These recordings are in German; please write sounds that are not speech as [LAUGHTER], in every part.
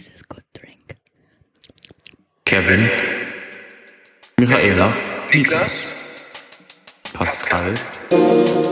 This is good drink. Kevin, Michaela, Niklas, Pascal.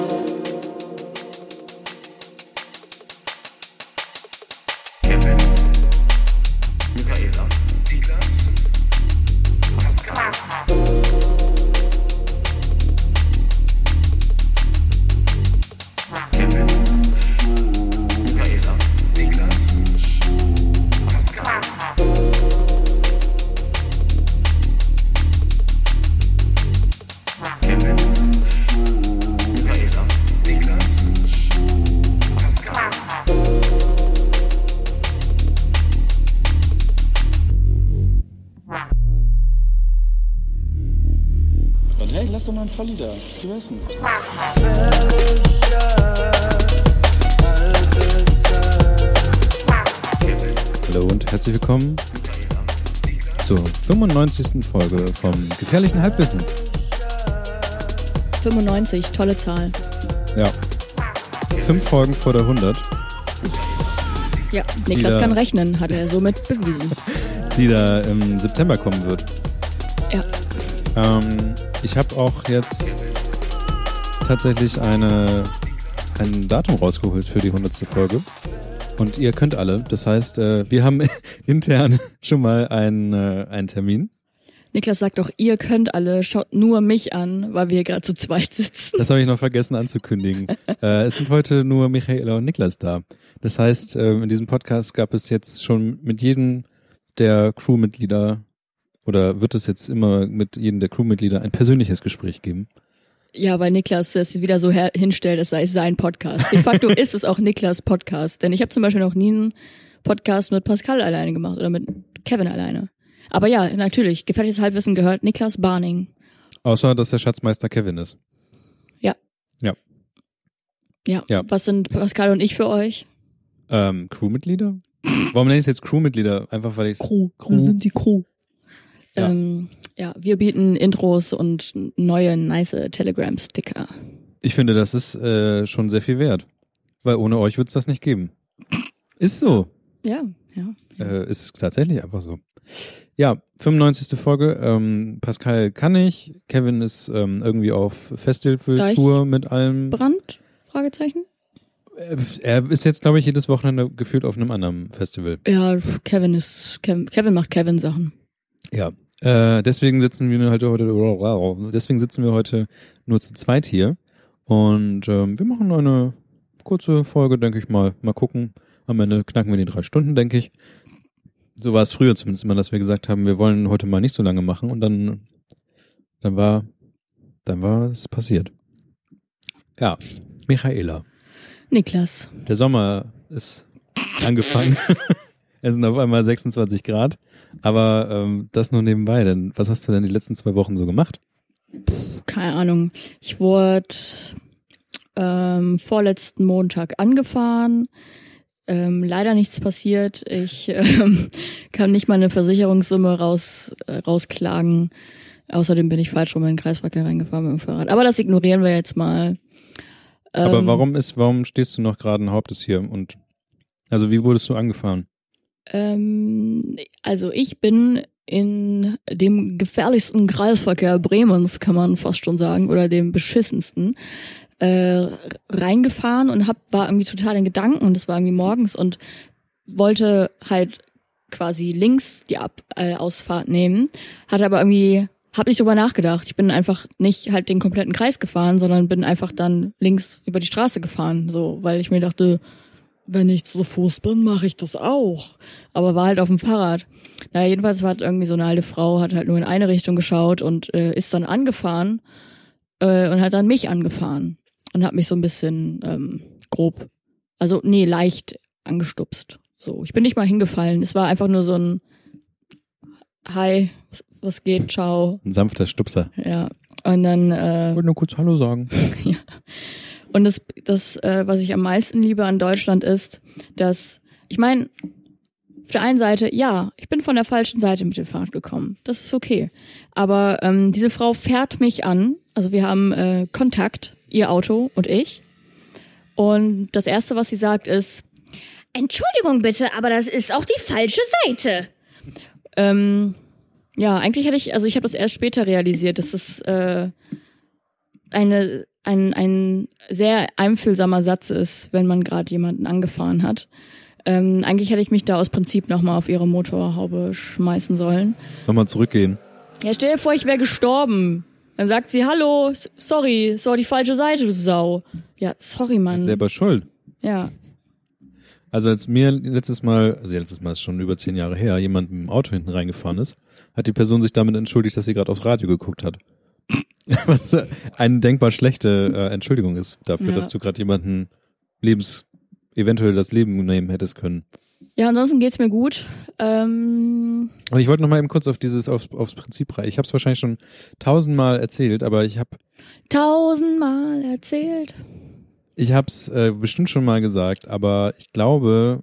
Da. Nicht. Hallo und herzlich willkommen zur 95. Folge vom Gefährlichen Halbwissen. 95, tolle Zahl. Ja. Fünf Folgen vor der 100, Ja, Niklas Wieder- kann rechnen, hat er somit bewiesen. [LAUGHS] die da im September kommen wird. Ja. Ähm, ich habe auch jetzt tatsächlich eine, ein Datum rausgeholt für die 100. Folge. Und ihr könnt alle. Das heißt, äh, wir haben [LAUGHS] intern schon mal einen, äh, einen Termin. Niklas sagt doch, ihr könnt alle, schaut nur mich an, weil wir hier gerade zu zweit sitzen. Das habe ich noch vergessen anzukündigen. [LAUGHS] äh, es sind heute nur Michaela und Niklas da. Das heißt, ähm, in diesem Podcast gab es jetzt schon mit jedem der Crewmitglieder oder wird es jetzt immer mit jedem der Crewmitglieder ein persönliches Gespräch geben. Ja, weil Niklas es wieder so hinstellt, es sei sein Podcast. De facto [LAUGHS] ist es auch Niklas Podcast. Denn ich habe zum Beispiel noch nie einen Podcast mit Pascal alleine gemacht oder mit Kevin alleine. Aber ja, natürlich, gefährliches Halbwissen gehört Niklas Barning. Außer, dass der Schatzmeister Kevin ist. Ja. Ja. Ja. Ja. Was sind Pascal und ich für euch? Ähm, Crewmitglieder? Warum nenne ich es jetzt Crewmitglieder? Einfach weil ich Crew. Crew. Wir sind die Crew. Ja. Ähm, ja, wir bieten Intros und neue nice Telegram-Sticker. Ich finde, das ist äh, schon sehr viel wert. Weil ohne euch wird es das nicht geben. Ist so. Ja, ja. Äh, ist tatsächlich einfach so. Ja, 95. Folge. Ähm, Pascal kann nicht. Kevin ist ähm, irgendwie auf Festivaltour mit allem. Brand? Fragezeichen? Äh, Er ist jetzt, glaube ich, jedes Wochenende gefühlt auf einem anderen Festival. Ja, Kevin ist, Kevin, Kevin macht Kevin Sachen. Ja. Äh, deswegen sitzen wir heute, heute, deswegen sitzen wir heute nur zu zweit hier. Und ähm, wir machen eine kurze Folge, denke ich mal. Mal gucken. Am Ende knacken wir die drei Stunden, denke ich. So war es früher zumindest immer, dass wir gesagt haben, wir wollen heute mal nicht so lange machen. Und dann, dann war, dann war es passiert. Ja, Michaela. Niklas. Der Sommer ist angefangen. [LAUGHS] es sind auf einmal 26 Grad. Aber ähm, das nur nebenbei. Denn was hast du denn die letzten zwei Wochen so gemacht? Keine Ahnung. Ich wurde ähm, vorletzten Montag angefahren. Ähm, leider nichts passiert. Ich [LAUGHS] ähm, kann nicht mal eine Versicherungssumme raus, äh, rausklagen. Außerdem bin ich falsch rum in den Kreisverkehr reingefahren mit dem Fahrrad. Aber das ignorieren wir jetzt mal. Aber Ähm, warum ist, warum stehst du noch gerade Hauptes hier? Und also wie wurdest du angefahren? Ähm, also ich bin in dem gefährlichsten Kreisverkehr Bremens, kann man fast schon sagen, oder dem beschissensten, äh, reingefahren und hab, war irgendwie total in Gedanken und es war irgendwie morgens und wollte halt quasi links die Ab äh, Ausfahrt nehmen, hatte aber irgendwie hab nicht drüber nachgedacht. Ich bin einfach nicht halt den kompletten Kreis gefahren, sondern bin einfach dann links über die Straße gefahren, so, weil ich mir dachte, wenn ich zu Fuß bin, mache ich das auch. Aber war halt auf dem Fahrrad. Na, jedenfalls hat irgendwie so eine alte Frau, hat halt nur in eine Richtung geschaut und äh, ist dann angefahren äh, und hat dann mich angefahren und hat mich so ein bisschen ähm, grob, also nee, leicht angestupst. So, ich bin nicht mal hingefallen. Es war einfach nur so ein Hi, was, was geht, ciao. Ein sanfter Stupser. Ja. Und dann äh, Ich wollte nur kurz Hallo sagen. [LAUGHS] Und das, das äh, was ich am meisten liebe an Deutschland ist, dass, ich meine, auf der einen Seite, ja, ich bin von der falschen Seite mit dem Fahrrad gekommen. Das ist okay. Aber ähm, diese Frau fährt mich an. Also wir haben äh, Kontakt, ihr Auto und ich. Und das Erste, was sie sagt, ist, Entschuldigung bitte, aber das ist auch die falsche Seite. Ähm, ja, eigentlich hätte ich, also ich habe das erst später realisiert, dass es äh, eine, ein, ein sehr einfühlsamer Satz ist, wenn man gerade jemanden angefahren hat. Ähm, eigentlich hätte ich mich da aus Prinzip nochmal auf ihre Motorhaube schmeißen sollen. Nochmal zurückgehen. Ja, stell dir vor, ich wäre gestorben. Dann sagt sie, hallo, sorry, es war die falsche Seite, du Sau. Ja, sorry, Mann. Selber schuld. Ja, Also als mir letztes Mal, also letztes Mal ist schon über zehn Jahre her, jemand mit dem Auto hinten reingefahren ist, hat die Person sich damit entschuldigt, dass sie gerade aufs Radio geguckt hat. [LAUGHS] Was eine denkbar schlechte äh, Entschuldigung ist dafür, Ja. dass du gerade jemanden lebens eventuell das Leben nehmen hättest können. Ja, ansonsten geht's mir gut. Ähm, Aber ich wollte noch mal eben kurz auf dieses aufs, aufs Prinzip rein. Ich habe es wahrscheinlich schon tausendmal erzählt, aber ich habe tausendmal erzählt. ich habe es äh, bestimmt schon mal gesagt, aber ich glaube,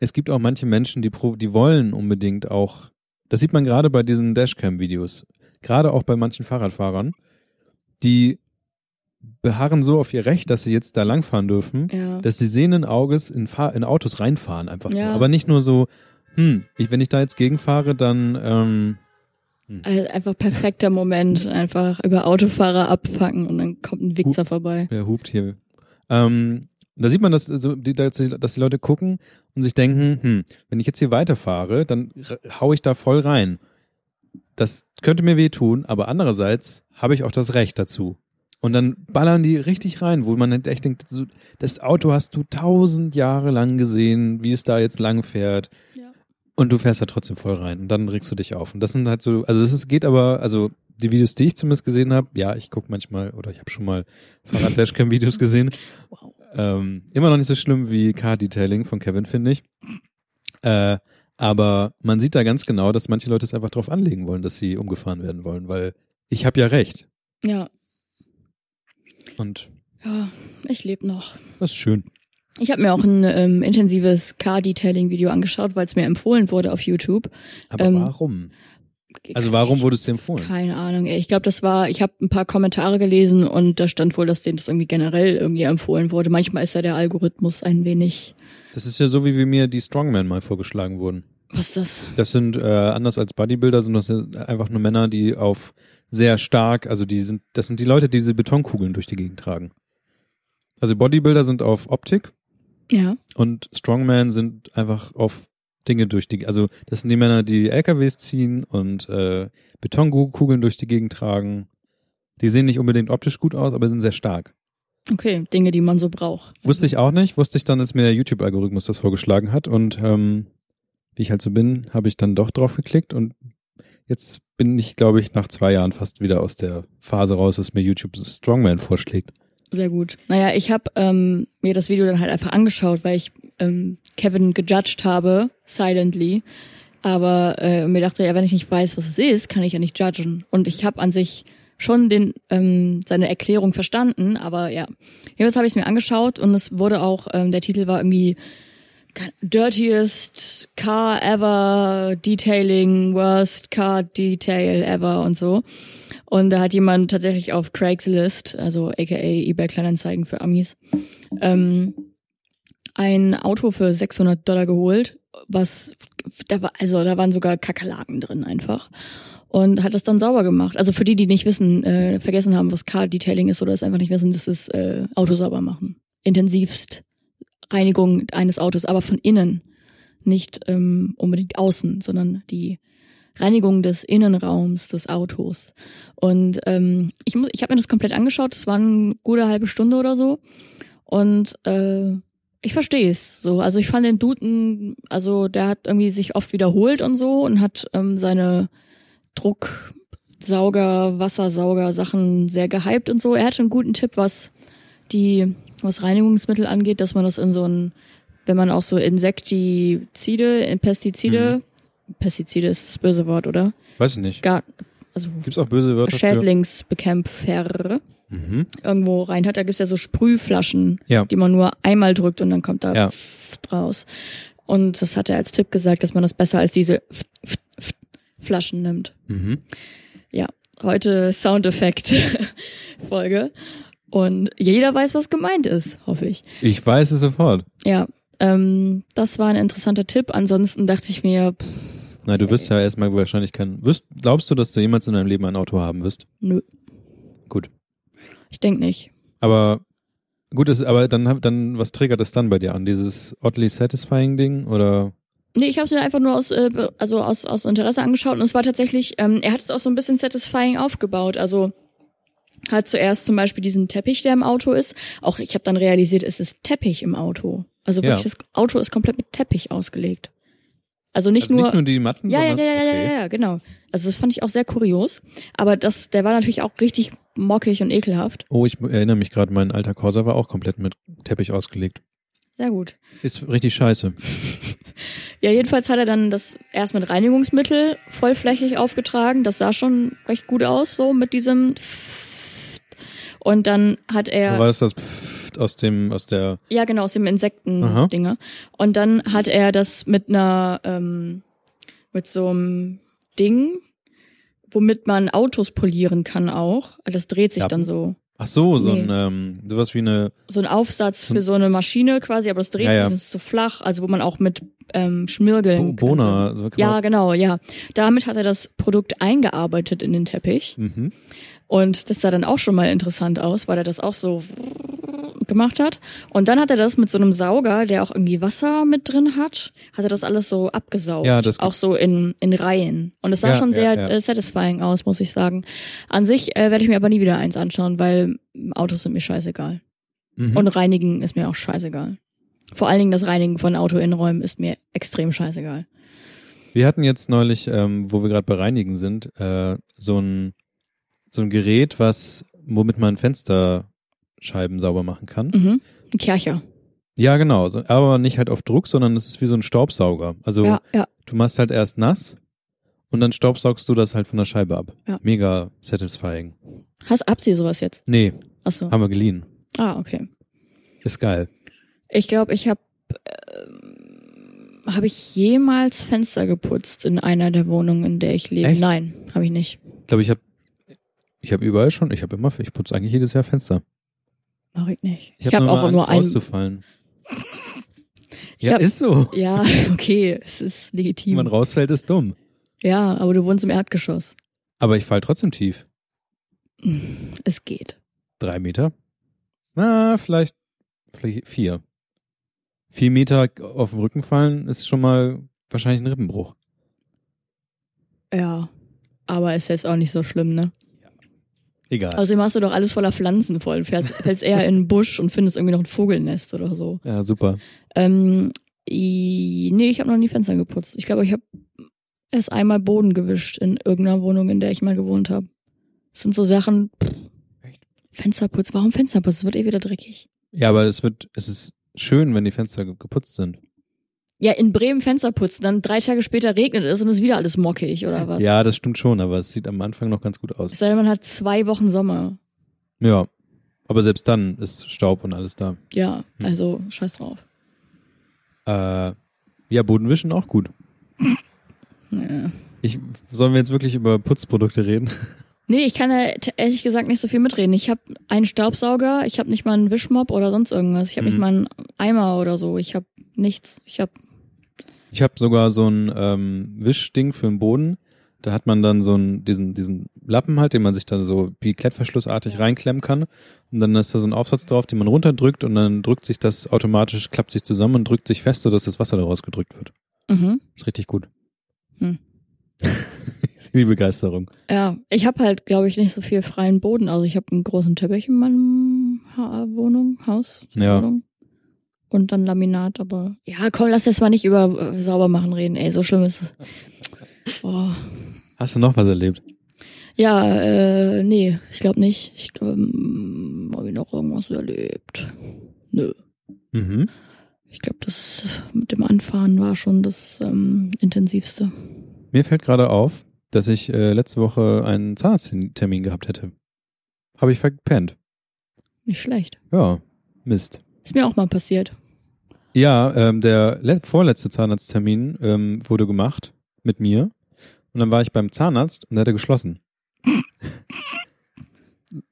es gibt auch manche Menschen, die die wollen unbedingt auch. Das sieht man gerade bei diesen Dashcam-Videos, gerade auch bei manchen Fahrradfahrern, die beharren so auf ihr Recht, dass sie jetzt da langfahren dürfen, Ja. dass sie sehenden Auges in, Fahr in Autos reinfahren einfach so. Ja. Aber nicht nur so, hm, ich, wenn ich da jetzt gegenfahre, dann ähm, Also einfach perfekter Moment. Einfach über Autofahrer abfacken und dann kommt ein Wichser vorbei. Wer hupt hier? Ähm, da sieht man, dass, also, die, dass, die, dass die Leute gucken und sich denken, hm, wenn ich jetzt hier weiterfahre, dann hau ich da voll rein. Das könnte mir wehtun, aber andererseits habe ich auch das Recht dazu. Und dann ballern die richtig rein, wo man echt denkt, das Auto hast du tausend Jahre lang gesehen, wie es da jetzt lang fährt. Ja. Und du fährst da trotzdem voll rein und dann regst du dich auf. Und das sind halt so, also es geht aber, also die Videos, die ich zumindest gesehen habe, ja, ich gucke manchmal oder ich habe schon mal Fahrrad-Dashcam-Videos gesehen. [LAUGHS] Wow. Ähm, immer noch nicht so schlimm wie Car-Detailing von Kevin, finde ich. Äh, aber man sieht da ganz genau, dass manche Leute es einfach drauf anlegen wollen, dass sie umgefahren werden wollen, weil ich habe ja recht. Ja. Und Ja, ich lebe noch. das ist schön. Ich habe mir auch ein ähm, intensives Car-Detailing-Video angeschaut, weil es mir empfohlen wurde auf YouTube. Aber Ähm, warum? Also warum wurde es dir empfohlen? Keine Ahnung. ey. Ich glaube, das war, ich habe ein paar Kommentare gelesen und da stand wohl, dass denen das irgendwie generell irgendwie empfohlen wurde. Manchmal ist ja der Algorithmus ein wenig. Das ist ja so, wie wir mir die Strongmen mal vorgeschlagen wurden. Was ist das? Das sind äh, anders als Bodybuilder, sind das ja einfach nur Männer, die auf sehr stark, also die sind, das sind die Leute, die diese Betonkugeln durch die Gegend tragen. Also Bodybuilder sind auf Optik Ja. und Strongman sind einfach auf Dinge durch die, also das sind die Männer, die LKWs ziehen und äh, Betonkugeln durch die Gegend tragen. Die sehen nicht unbedingt optisch gut aus, aber sind sehr stark. Okay, Dinge, die man so braucht. Wusste ich auch nicht, wusste ich dann, als mir der YouTube-Algorithmus das vorgeschlagen hat und ähm, wie ich halt so bin, habe ich dann doch drauf geklickt und jetzt bin ich, glaube ich, nach zwei Jahren fast wieder aus der Phase raus, dass mir YouTube Strongman vorschlägt. Sehr gut. Naja, ich habe ähm, mir das Video dann halt einfach angeschaut, weil ich ähm, Kevin gejudged habe, silently. Aber äh, mir dachte, ja, wenn ich nicht weiß, was es ist, kann ich ja nicht judgen. Und ich habe an sich schon den ähm, seine Erklärung verstanden, aber ja. Jedenfalls habe ich es mir angeschaut und es wurde auch, ähm, der Titel war irgendwie Dirtiest Car Ever Detailing, Worst Car Detail Ever und so. Und da hat jemand tatsächlich auf Craigslist, also aka eBay Kleinanzeigen für Amis, ähm, ein Auto für 600 Dollar geholt, was da war, also da waren sogar Kakerlaken drin einfach und hat es dann sauber gemacht. Also für die, die nicht wissen, äh, vergessen haben, was Car Detailing ist oder es einfach nicht wissen, das ist äh, Auto sauber machen. Intensivst Reinigung eines Autos, aber von innen, nicht ähm, unbedingt außen, sondern die Reinigung des Innenraums des Autos. Und ähm, ich muss, ich habe mir das komplett angeschaut. Das war eine gute halbe Stunde oder so. Und äh, ich verstehe es so. Also ich fand den Duden, also der hat irgendwie sich oft wiederholt und so und hat ähm, seine Drucksauger, Wassersauger Sachen sehr gehypt und so. Er hatte einen guten Tipp, was die was Reinigungsmittel angeht, dass man das in so ein, wenn man auch so Insektizide, in Pestizide, Pestizide ist das böse Wort, oder? Weiß ich nicht. Gar, also Gibt's auch böse Wörter? Schädlingsbekämpfer Mhm. irgendwo rein hat. Da gibt's ja so Sprühflaschen, Ja. die man nur einmal drückt und dann kommt da Ja. Raus. Und das hat er als Tipp gesagt, dass man das besser als diese Flaschen nimmt. Mhm. Ja, heute Soundeffekt-Folge. Und jeder weiß, was gemeint ist, hoffe ich. Ich weiß es sofort. Ja, Ähm, das war ein interessanter Tipp. Ansonsten dachte ich mir, pff, Na, du wirst ja erstmal wahrscheinlich kein. Wirst, glaubst du, dass du jemals in deinem Leben ein Auto haben wirst? nö. Gut. Ich denk nicht. Aber gut, ist, aber dann, dann, was triggert es dann bei dir an? Dieses oddly satisfying Ding oder? Nee, ich habe es mir einfach nur aus, äh, also aus, aus Interesse angeschaut und es war tatsächlich, ähm, er hat es auch so ein bisschen satisfying aufgebaut. Also hat zuerst zum Beispiel diesen Teppich, der im Auto ist. Auch ich habe dann realisiert, es ist Teppich im Auto. Also Ja. wirklich, das Auto ist komplett mit Teppich ausgelegt. Also nicht also nur. nicht nur die Matten, ja, ja, ja, sondern, ja, ja, okay. ja, ja, genau. Also das fand ich auch sehr kurios. Aber das, der war natürlich auch richtig mockig und ekelhaft. Oh, ich erinnere mich gerade, mein alter Corsa war auch komplett mit Teppich ausgelegt. Sehr gut. Ist richtig scheiße. [LAUGHS] Ja, jedenfalls hat er dann das erst mit Reinigungsmittel vollflächig aufgetragen. Das sah schon recht gut aus, so mit diesem. Und dann hat er. War das das Pfft aus dem, aus der, Ja, genau, aus dem Aha. Insekten-Dinger. Und dann hat er das mit einer, ähm, mit so einem Ding, womit man Autos polieren kann auch. Das dreht sich Lappen? dann so. ach so, so Nee. ein, ähm, sowas wie eine, So ein Aufsatz für so eine Maschine quasi, aber das dreht Ja, ja. sich, das ist so flach, also wo man auch mit ähm, Schmirgeln Bo. Bona, so Ja, genau, ja. Damit hat er das Produkt eingearbeitet in den Teppich. mhm. Und das sah dann auch schon mal interessant aus, weil er das auch so gemacht hat. Und dann hat er das mit so einem Sauger, der auch irgendwie Wasser mit drin hat, hat er das alles so abgesaugt. Ja, das- auch so in, in Reihen. Und es sah Ja, schon ja, sehr ja. Äh, satisfying aus, muss ich sagen. An sich äh, werde ich mir aber nie wieder eins anschauen, weil Autos sind mir scheißegal. Mhm. Und Reinigen ist mir auch scheißegal. Vor allen Dingen das Reinigen von Autoinnenräumen ist mir extrem scheißegal. Wir hatten jetzt neulich, ähm, wo wir gerade bei Reinigen sind, äh, so ein so ein Gerät, was womit man Fensterscheiben sauber machen kann. Mhm. Ein Kercher. Ja, genau, aber nicht halt auf Druck, sondern es ist wie so ein Staubsauger. Also Ja, ja. du machst halt erst nass und dann staubsaugst du das halt von der Scheibe ab. Ja. Mega satisfying. Hast, habt ihr sowas jetzt? Nee, Achso. haben wir geliehen. Ah, okay. Ist geil. Ich glaube, ich habe ähm, habe ich jemals Fenster geputzt in einer der Wohnungen, in der ich lebe? Echt? Nein, habe ich nicht. Ich glaube, ich habe ich habe überall schon, ich habe immer, ich putze eigentlich jedes Jahr Fenster. Mach ich nicht. Ich Ich habe hab auch nur nur Angst, ein. auszufallen. [LAUGHS] Ich ja, hab- ist so. [LAUGHS] Ja, okay, es ist Wenn legitim. man rausfällt, ist dumm. Ja, aber du wohnst im Erdgeschoss. Aber ich fall trotzdem tief. Es geht. Drei Meter? Na, vielleicht, vielleicht vier. Vier Meter auf den Rücken fallen ist schon mal wahrscheinlich ein Rippenbruch. Ja. Aber ist jetzt auch nicht so schlimm, ne? Egal. Außerdem hast du doch alles voller Pflanzen voll. Fährst, [LAUGHS] fällst eher in den Busch und findest irgendwie noch ein Vogelnest oder so. ja, super. Ähm, i, nee, ich habe noch nie Fenster geputzt. Ich glaube, ich habe erst einmal Boden gewischt in irgendeiner Wohnung, in der ich mal gewohnt habe. Das sind so Sachen. Pff? Fensterputz. Warum Fensterputz? Es wird eh wieder dreckig. Ja, aber es wird, es ist schön, wenn die Fenster ge- geputzt sind. Ja, in Bremen Fenster putzen, dann drei Tage später regnet es und ist wieder alles mockig oder was? Ja, das stimmt schon, aber es sieht am Anfang noch ganz gut aus. Es sei denn, man hat zwei Wochen Sommer. Ja. Aber selbst dann ist Staub und alles da. Ja, Hm. also scheiß drauf. Äh, ja, Bodenwischen auch gut. [LAUGHS] Ja. Ich, sollen wir jetzt wirklich über Putzprodukte reden? [LAUGHS] Nee, ich kann da ehrlich gesagt nicht so viel mitreden. Ich habe einen Staubsauger, ich habe nicht mal einen Wischmopp oder sonst irgendwas. Ich habe Mhm. nicht mal einen Eimer oder so. Ich habe nichts. Ich habe Ich habe sogar so ein ähm, Wischding für den Boden. Da hat man dann so einen, diesen, diesen Lappen halt, den man sich dann so wie Klettverschlussartig reinklemmen kann. Und dann ist da so ein Aufsatz drauf, den man runterdrückt und dann drückt sich das automatisch, klappt sich zusammen und drückt sich fest, sodass das Wasser daraus gedrückt wird. mhm. Ist richtig gut. Hm. [LAUGHS] ich sehe die Begeisterung. Ja, ich habe halt, glaube ich, nicht so viel freien Boden. Also ich habe einen großen Teppich in meinem ha Wohnung, Haus, Ja. Wohnung. Und dann Laminat, aber ja, komm, lass das mal nicht über äh, sauber machen reden, ey, so schlimm ist es. Oh. Hast du noch was erlebt? Ja, äh, nee, ich glaube nicht. Ich glaube, ähm, habe ich noch irgendwas erlebt. Nö. Mhm. Ich glaube, das mit dem Anfahren war schon das ähm, intensivste. Mir fällt gerade auf, dass ich äh, letzte Woche einen Zahnarzttermin gehabt hätte. Habe ich verpennt. Nicht schlecht. Ja, Mist. Ist mir auch mal passiert. Ja, ähm, der le- vorletzte Zahnarzttermin ähm, wurde gemacht mit mir. Und dann war ich beim Zahnarzt und der hatte geschlossen. [LAUGHS]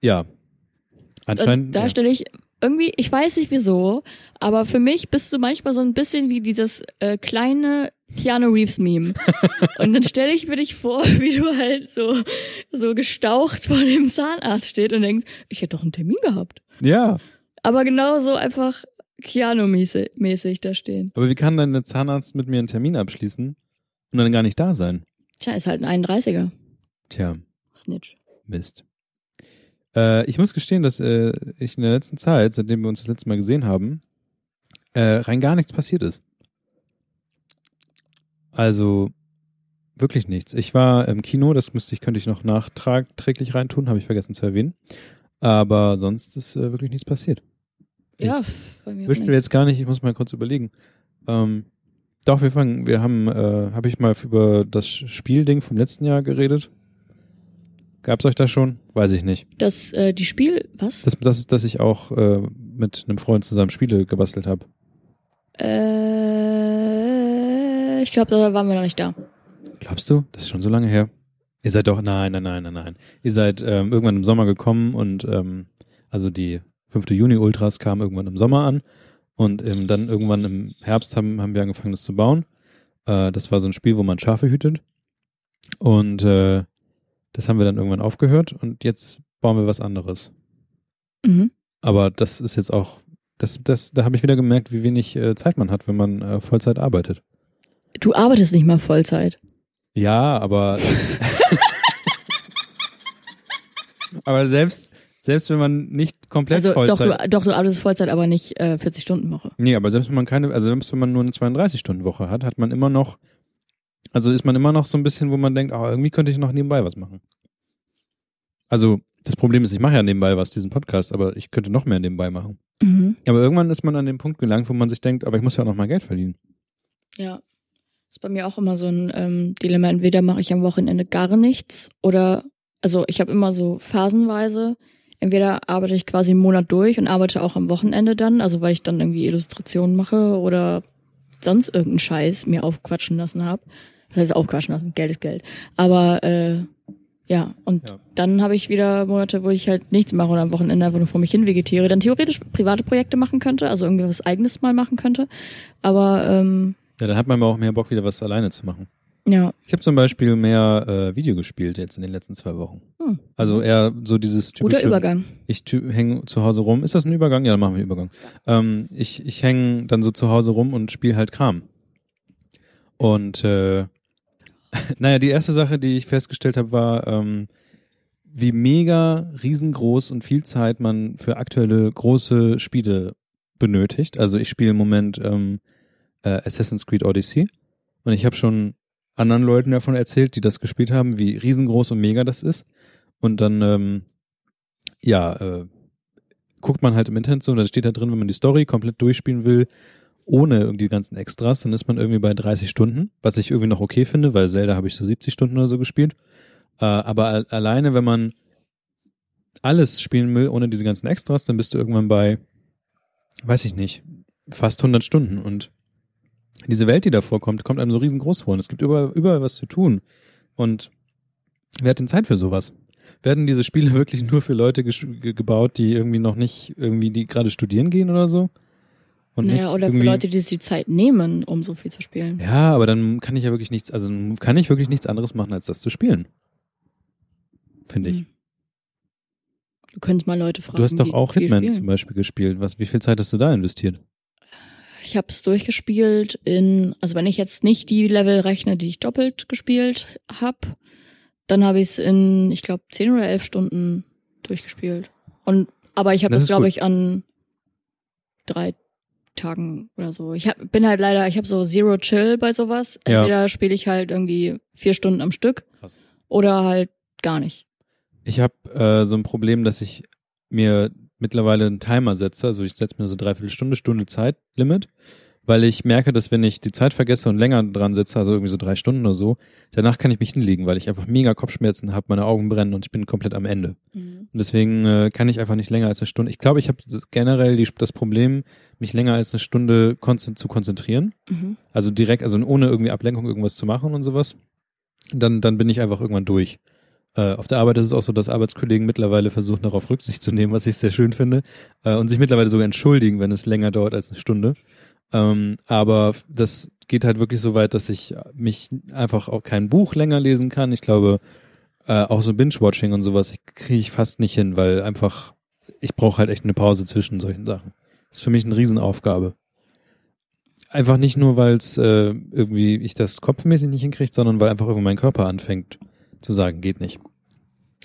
ja. Da, Anscheinend. da ja. stelle ich irgendwie, ich weiß nicht wieso, aber für mich bist du manchmal so ein bisschen wie dieses äh, kleine Keanu Reeves Meme. [LAUGHS] Und dann stelle ich mir dich vor, [LAUGHS] wie du halt so, so gestaucht vor dem Zahnarzt steht und denkst, ich hätte doch einen Termin gehabt. Ja. Aber genauso einfach Keanu-mäßig da stehen. Aber wie kann denn der Zahnarzt mit mir einen Termin abschließen und dann gar nicht da sein? Tja, ist halt ein 31er. Tja, Snitch. Mist. Äh, ich muss gestehen, dass äh, ich in der letzten Zeit, seitdem wir uns das letzte Mal gesehen haben, äh, rein gar nichts passiert ist. Also wirklich nichts. Ich war im Kino, das müsste ich, könnte ich noch nachträglich reintun, habe ich vergessen zu erwähnen. Aber sonst ist äh, wirklich nichts passiert. Ja, bei mir Wüssten wir jetzt gar nicht, ich muss mal kurz überlegen. Ähm, doch, wir fangen, wir haben, äh, habe ich mal über das Spielding vom letzten Jahr geredet? Gab's euch das schon? Weiß ich nicht. Das, äh, die Spiel, was? Das, das ist, dass ich auch äh, mit einem Freund zusammen Spiele gebastelt habe. äh, ich glaube, da waren wir noch nicht da. Glaubst du? Das ist schon so lange her. Ihr seid doch, nein, nein, nein, nein, nein. Ihr seid ähm, irgendwann im Sommer gekommen und ähm, also die 5. Juni Ultras kamen irgendwann im Sommer an und ähm, dann irgendwann im Herbst haben, haben wir angefangen, das zu bauen. Äh, das war so ein Spiel, wo man Schafe hütet. Und äh, das haben wir dann irgendwann aufgehört und jetzt bauen wir was anderes. Mhm. Aber das ist jetzt auch, das, das, da habe ich wieder gemerkt, wie wenig äh, Zeit man hat, wenn man äh, Vollzeit arbeitet. Du arbeitest nicht mal Vollzeit. Ja, aber. [LAUGHS] [LAUGHS] aber selbst, selbst wenn man nicht komplett Also doch Vollzeit. du, doch, du arbeitest Vollzeit, aber nicht äh, 40 Stunden Woche. nee, aber selbst wenn man keine, also selbst wenn man nur eine 32-Stunden-Woche hat, hat man immer noch, also ist man immer noch so ein bisschen, wo man denkt, ah, irgendwie könnte ich noch nebenbei was machen. Also, das Problem ist, ich mache ja nebenbei was, diesen Podcast, aber ich könnte noch mehr nebenbei machen. Mhm. Aber irgendwann ist man an den Punkt gelangt, wo man sich denkt, aber ich muss ja auch noch mal Geld verdienen. Ja. Ist bei mir auch immer so ein ähm, Dilemma. Entweder mache ich am Wochenende gar nichts oder, also ich habe immer so phasenweise, entweder arbeite ich quasi einen Monat durch und arbeite auch am Wochenende dann, also weil ich dann irgendwie Illustrationen mache oder sonst irgendeinen Scheiß mir aufquatschen lassen habe. Das heißt aufquatschen lassen, Geld ist Geld. Aber äh, ja, und Ja. dann habe ich wieder Monate, wo ich halt nichts mache oder am Wochenende einfach nur vor mich hin vegetiere, dann theoretisch private Projekte machen könnte, also irgendwie was eigenes mal machen könnte. Aber ähm, Ja, dann hat man aber auch mehr Bock, wieder was alleine zu machen. Ja, Ich habe zum Beispiel mehr äh, Video gespielt jetzt in den letzten zwei Wochen. Hm. Also eher so dieses guter typische, Übergang. ich hänge zu Hause rum. Ist das ein Übergang? Ja, dann machen wir einen Übergang. Ähm, ich ich hänge dann so zu Hause rum und spiele halt Kram. Und äh, [LAUGHS] naja, die erste Sache, die ich festgestellt habe, war, ähm, wie mega riesengroß und viel Zeit man für aktuelle große Spiele benötigt. Also ich spiele im Moment ähm, äh, Assassin's Creed Odyssey und ich habe schon anderen Leuten davon erzählt, die das gespielt haben, wie riesengroß und mega das ist. Und dann, ähm, ja, äh, guckt man halt im Internet so, da steht da drin, wenn man die Story komplett durchspielen will, ohne irgendwie die ganzen Extras, dann ist man irgendwie bei 30 Stunden, was ich irgendwie noch okay finde, weil Zelda habe ich so 70 Stunden oder so gespielt. Äh, aber al- alleine, wenn man alles spielen will, ohne diese ganzen Extras, dann bist du irgendwann bei, weiß ich nicht, fast 100 Stunden. Und diese Welt, die da vorkommt, kommt einem so riesengroß vor. Und es gibt überall, überall was zu tun. Und wer hat denn Zeit für sowas? Werden diese Spiele [LAUGHS] wirklich nur für Leute ge gebaut, die irgendwie noch nicht, irgendwie, die gerade studieren gehen oder so? Und naja, oder für Leute, die sich die Zeit nehmen, um so viel zu spielen. Ja, aber dann kann ich ja wirklich nichts, also kann ich wirklich nichts anderes machen, als das zu spielen. Finde ich. Hm. Du könntest mal Leute fragen. Du hast doch auch Hitman zum Beispiel gespielt. Was, wie viel Zeit hast du da investiert? Ich habe es durchgespielt in, also wenn ich jetzt nicht die Level rechne, die ich doppelt gespielt habe, dann habe ich es in, ich glaube, 10 oder 11 Stunden durchgespielt. Und aber ich habe Das das, glaube ich, an drei Tagen oder so. Ich hab, bin halt leider, ich habe so Zero Chill bei sowas. Ja. Entweder spiele ich halt irgendwie vier Stunden am Stück Krass. oder halt gar nicht. Ich habe äh, so ein Problem, dass ich mir mittlerweile einen Timer setze. Also ich setze mir so dreiviertel Stunde, Stunde Zeitlimit, weil ich merke, dass wenn ich die Zeit vergesse und länger dran sitze, also irgendwie so drei Stunden oder so, danach kann ich mich hinlegen, weil ich einfach mega Kopfschmerzen habe, meine Augen brennen und ich bin komplett am Ende. Und deswegen äh, kann ich einfach nicht länger als eine Stunde. Ich glaube, ich habe generell die, das Problem, mich länger als eine Stunde konzen zu konzentrieren. Mhm. Also direkt, also ohne irgendwie Ablenkung irgendwas zu machen und sowas. Dann, dann bin ich einfach irgendwann durch. Äh, auf der Arbeit ist es auch so, dass Arbeitskollegen mittlerweile versuchen, darauf Rücksicht zu nehmen, was ich sehr schön finde, äh, und sich mittlerweile sogar entschuldigen, wenn es länger dauert als eine Stunde. Ähm, aber das geht halt wirklich so weit, dass ich mich einfach auch kein Buch länger lesen kann. Ich glaube, äh, auch so Binge-Watching und sowas kriege ich fast nicht hin, weil einfach, ich brauche halt echt eine Pause zwischen solchen Sachen. Das ist für mich eine Riesenaufgabe. Einfach nicht nur, weil es äh, irgendwie ich das kopfmäßig nicht hinkriege, sondern weil einfach irgendwie mein Körper anfängt zu sagen, geht nicht.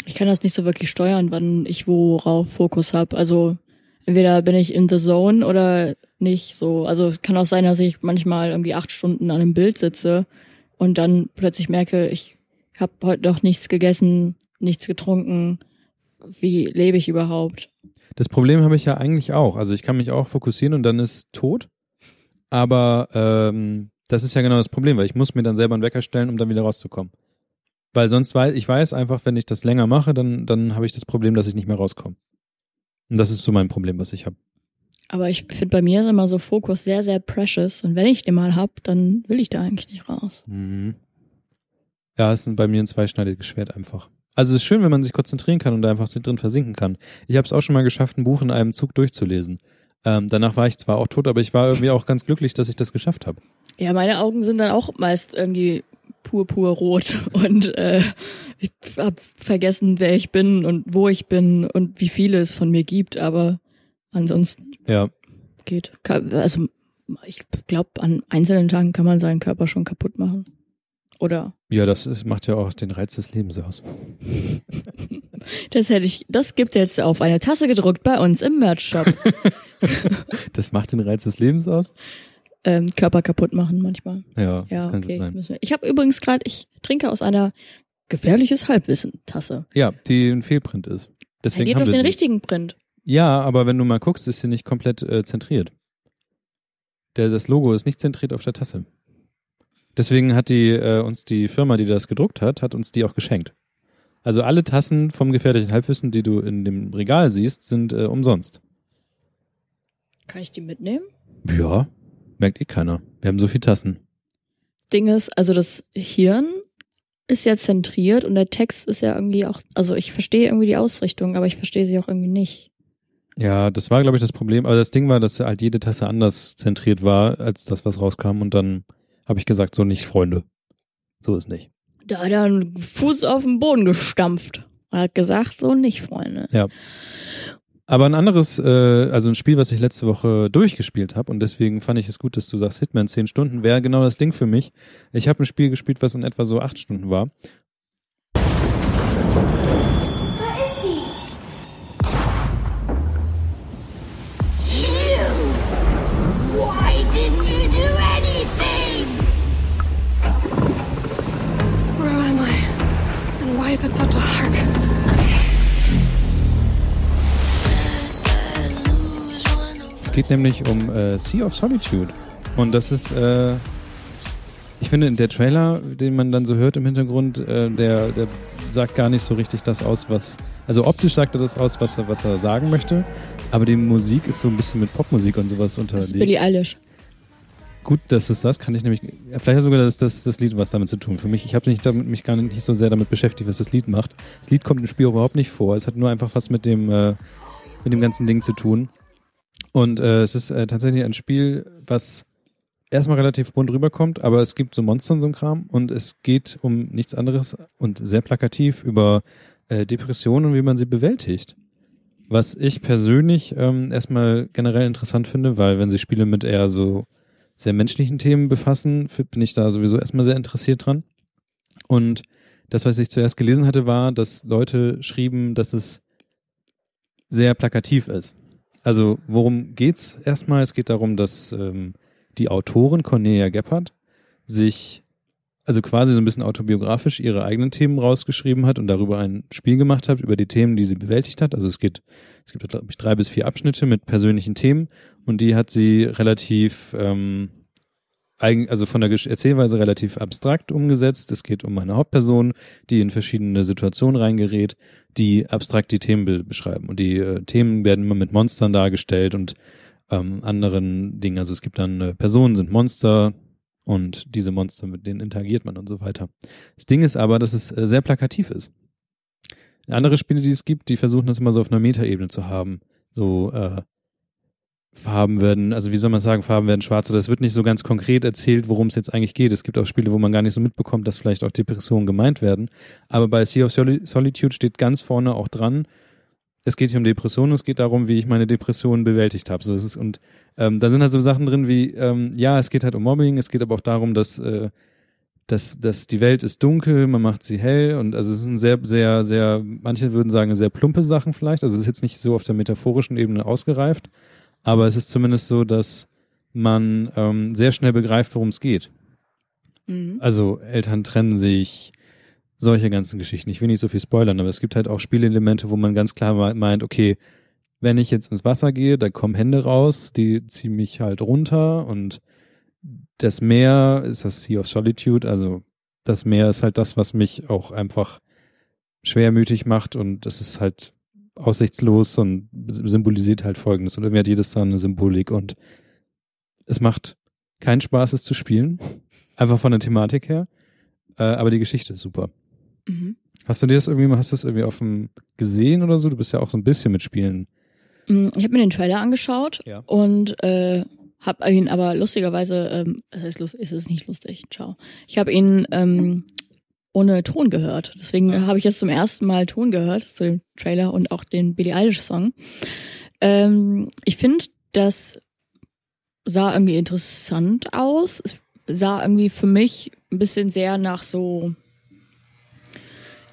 Ich kann das nicht so wirklich steuern, wann ich worauf Fokus habe. Also entweder bin ich in the zone oder nicht so. Also es kann auch sein, dass ich manchmal irgendwie acht Stunden an einem Bild sitze und dann plötzlich merke, ich habe heute noch nichts gegessen, nichts getrunken. Wie lebe ich überhaupt? Das Problem habe ich ja eigentlich auch. Also ich kann mich auch fokussieren und dann ist tot. Aber ähm, das ist ja genau das Problem, weil ich muss mir dann selber einen Wecker stellen, um dann wieder rauszukommen. Weil sonst weiß ich weiß einfach, wenn ich das länger mache, dann dann habe ich das Problem, dass ich nicht mehr rauskomme. Und das ist so mein Problem, was ich habe. Aber ich finde bei mir ist immer so Fokus sehr, sehr precious. Und wenn ich den mal hab, dann will ich da eigentlich nicht raus. Mhm. Ja, es ist bei mir ein zweischneidiges Schwert einfach. Also es ist schön, wenn man sich konzentrieren kann und da einfach drin versinken kann. Ich habe es auch schon mal geschafft, ein Buch in einem Zug durchzulesen. Ähm, danach war ich zwar auch tot, aber ich war irgendwie auch ganz glücklich, dass ich das geschafft habe. Ja, meine Augen sind dann auch meist irgendwie pur, pur rot. Und äh, ich hab vergessen, wer ich bin und wo ich bin und wie viele es von mir gibt. Aber ansonsten Ja, geht. Also ich glaube, an einzelnen Tagen kann man seinen Körper schon kaputt machen. Oder ja, das ist, macht ja auch den Reiz des Lebens aus. [LAUGHS] das hätte ich, das gibt's jetzt auf eine Tasse gedruckt bei uns im Merch-Shop. [LAUGHS] Das macht den Reiz des Lebens aus? Ähm, Körper kaputt machen manchmal. Ja, Ja, das kann gut okay. sein. müssen wir- Ich habe übrigens gerade, ich trinke aus einer gefährliches Halbwissen-Tasse. Ja, die ein Fehlprint ist. Deswegen die hat haben doch wir den sie. richtigen Print. Ja, aber wenn du mal guckst, ist sie nicht komplett äh, zentriert. Der, das Logo ist nicht zentriert auf der Tasse. Deswegen hat die äh, uns die Firma, die das gedruckt hat, hat uns die auch geschenkt. Also alle Tassen vom gefährlichen Halbwissen, die du in dem Regal siehst, sind äh, umsonst. Kann ich die mitnehmen? Ja, merkt eh keiner. Wir haben so viele Tassen. Ding ist, also das Hirn ist ja zentriert und der Text ist ja irgendwie auch, also ich verstehe irgendwie die Ausrichtung, aber ich verstehe sie auch irgendwie nicht. Ja, das war, glaube ich, das Problem. Aber das Ding war, dass halt jede Tasse anders zentriert war, als das, was rauskam. Und dann habe ich gesagt, so nicht, Freunde. So ist nicht. Da hat er einen Fuß auf den Boden gestampft. Er hat gesagt, so nicht, Freunde. Aber ein anderes, äh, also ein Spiel, was ich letzte Woche durchgespielt habe und deswegen fand ich es gut, dass du sagst, Hitman 10 Stunden wäre genau das Ding für mich. Ich habe ein Spiel gespielt, was in etwa so 8 Stunden war. Where is he? You! Why didn't you do anything? Where am I? And why is it so dark? Geht nämlich um äh, Sea of Solitude. Und das ist, äh, ich finde, der Trailer, den man dann so hört im Hintergrund, äh, der, der sagt gar nicht so richtig das aus, was, also optisch sagt er das aus, was er, was er sagen möchte. Aber die Musik ist so ein bisschen mit Popmusik und sowas Das ist unterlegt. Billie Eilish. Gut, dass du es das kann ich nämlich, vielleicht hat sogar das, das, das Lied was damit zu tun. Für mich, ich habe mich, damit, mich gar nicht so sehr damit beschäftigt, was das Lied macht. Das Lied kommt im Spiel überhaupt nicht vor. Es hat nur einfach was mit dem, äh, mit dem ganzen Ding zu tun. Und äh, es ist äh, tatsächlich ein Spiel, was erstmal relativ bunt rüberkommt, aber es gibt so Monster und so ein Kram und es geht um nichts anderes und sehr plakativ über äh, Depressionen und wie man sie bewältigt. Was ich persönlich ähm, erstmal generell interessant finde, weil wenn sie Spiele mit eher so sehr menschlichen Themen befassen, bin ich da sowieso erstmal sehr interessiert dran. Und das, was ich zuerst gelesen hatte, war, dass Leute schrieben, dass es sehr plakativ ist. Also worum geht's erstmal? Es geht darum, dass ähm, die Autorin Cornelia Gebhardt sich also quasi so ein bisschen autobiografisch ihre eigenen Themen rausgeschrieben hat und darüber ein Spiel gemacht hat, über die Themen, die sie bewältigt hat. Also es geht, es gibt, glaube ich, drei bis vier Abschnitte mit persönlichen Themen und die hat sie relativ, ähm, also von der Erzählweise relativ abstrakt umgesetzt. Es geht um eine Hauptperson, die in verschiedene Situationen reingerät, die abstrakt die Themen be beschreiben. Und die äh, Themen werden immer mit Monstern dargestellt und ähm, anderen Dingen. Also es gibt dann äh, Personen sind Monster und diese Monster, mit denen interagiert man und so weiter. Das Ding ist aber, dass es äh, sehr plakativ ist. andere Spiele, die es gibt, die versuchen das immer so auf einer Metaebene zu haben. So, äh, Farben werden, also wie soll man sagen, Farben werden schwarz oder es wird nicht so ganz konkret erzählt, worum es jetzt eigentlich geht. Es gibt auch Spiele, wo man gar nicht so mitbekommt, dass vielleicht auch Depressionen gemeint werden. Aber bei Sea of Soli- Solitude steht ganz vorne auch dran, es geht hier um Depressionen, es geht darum, wie ich meine Depressionen bewältigt habe. So, das ist, und ähm, da sind halt so Sachen drin wie, ähm, ja, es geht halt um Mobbing, es geht aber auch darum, dass, äh, dass, dass die Welt ist dunkel, man macht sie hell und also es sind sehr, sehr, sehr, manche würden sagen, sehr plumpe Sachen vielleicht. Also es ist jetzt nicht so auf der metaphorischen Ebene ausgereift, aber es ist zumindest so, dass man ähm, sehr schnell begreift, worum es geht. Mhm. Also Eltern trennen sich, solche ganzen Geschichten. Ich will nicht so viel spoilern, aber es gibt halt auch Spielelemente, wo man ganz klar me- meint, okay, wenn ich jetzt ins Wasser gehe, da kommen Hände raus, die ziehen mich halt runter und das Meer ist das Sea of Solitude, also das Meer ist halt das, was mich auch einfach schwermütig macht und das ist halt aussichtslos und symbolisiert halt folgendes und irgendwie hat jedes da eine Symbolik und es macht keinen Spaß, es zu spielen. Einfach von der Thematik her. Äh, aber die Geschichte ist super. Mhm. Hast du dir das irgendwie hast du das irgendwie auf dem gesehen oder so? Du bist ja auch so ein bisschen mit Spielen. Mm, Ich habe mir den Trailer angeschaut Ja. und äh, habe ihn aber lustigerweise, ähm, das heißt, ist es nicht lustig, ciao. Ich habe ihn ähm, ohne Ton gehört. Deswegen Ah. habe ich jetzt zum ersten Mal Ton gehört zu dem Trailer und auch den Billie Eilish Song. Ähm, ich finde, das sah irgendwie interessant aus. Es sah irgendwie für mich ein bisschen sehr nach so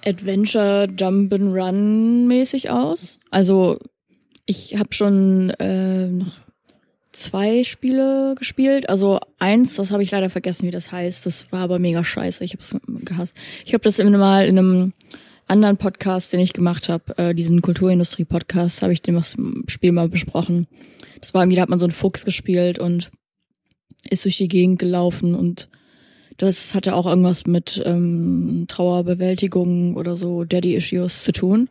Adventure Jump and Run mäßig aus. Also ich habe schon äh, noch zwei Spiele gespielt. Also eins, das habe ich leider vergessen, wie das heißt. Das war aber mega scheiße. Ich habe es gehasst. Ich habe das immer mal in einem anderen Podcast, den ich gemacht habe, äh, diesen Kulturindustrie-Podcast, habe ich den das Spiel mal besprochen. Das war irgendwie, da hat man so einen Fuchs gespielt und ist durch die Gegend gelaufen und das hatte auch irgendwas mit ähm, Trauerbewältigung oder so Daddy-Issues zu tun.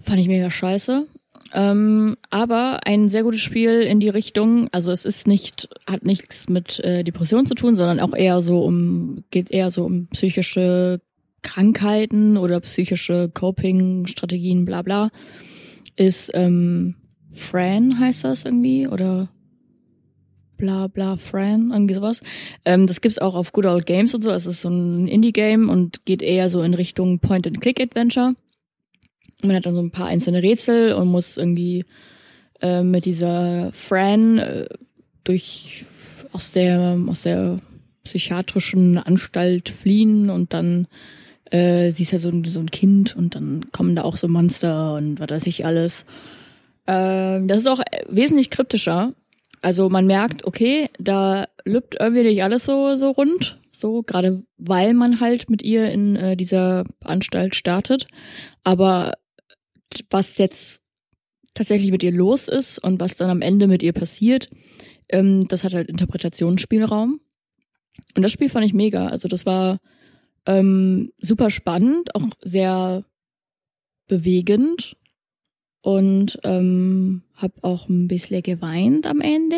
Fand ich mega scheiße. Ähm, aber ein sehr gutes Spiel in die Richtung, also es ist nicht, hat nichts mit äh, Depression zu tun, sondern auch eher so um, geht eher so um psychische Krankheiten oder psychische Coping-Strategien, bla bla. Ist ähm, Fran heißt das irgendwie oder bla bla Fran, irgendwie sowas. Ähm, das gibt's auch auf Good Old Games und so. Es ist so ein Indie-Game und geht eher so in Richtung Point-and-Click-Adventure. Man hat dann so ein paar einzelne Rätsel und muss irgendwie äh, mit dieser Fran äh, durch aus der aus der psychiatrischen Anstalt fliehen und dann äh, sie ist ja so ein, so ein Kind und dann kommen da auch so Monster und was weiß ich alles. Ähm, das ist auch wesentlich kryptischer. Also man merkt, okay, da lübt irgendwie nicht alles so so rund, so gerade weil man halt mit ihr in äh, dieser Anstalt startet. Aber was jetzt tatsächlich mit ihr los ist und was dann am Ende mit ihr passiert, ähm, das hat halt Interpretationsspielraum. Und das Spiel fand ich mega. Also das war ähm, super spannend, auch sehr bewegend und ähm, habe auch ein bisschen geweint am Ende.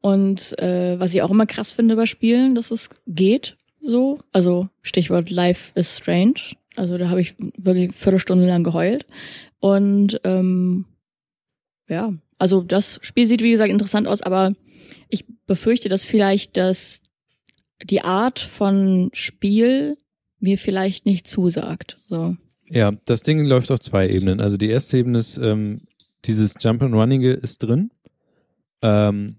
Und äh, was ich auch immer krass finde bei Spielen, dass es geht so. Also Stichwort Life is Strange. Also da habe ich wirklich eine Viertelstunde lang geheult. Und ähm, ja, also das Spiel sieht wie gesagt interessant aus, aber ich befürchte, dass vielleicht das die Art von Spiel mir vielleicht nicht zusagt. So. Ja, das Ding läuft auf zwei Ebenen. Also die erste Ebene ist, ähm, dieses Jump and Runnige ist drin, ähm,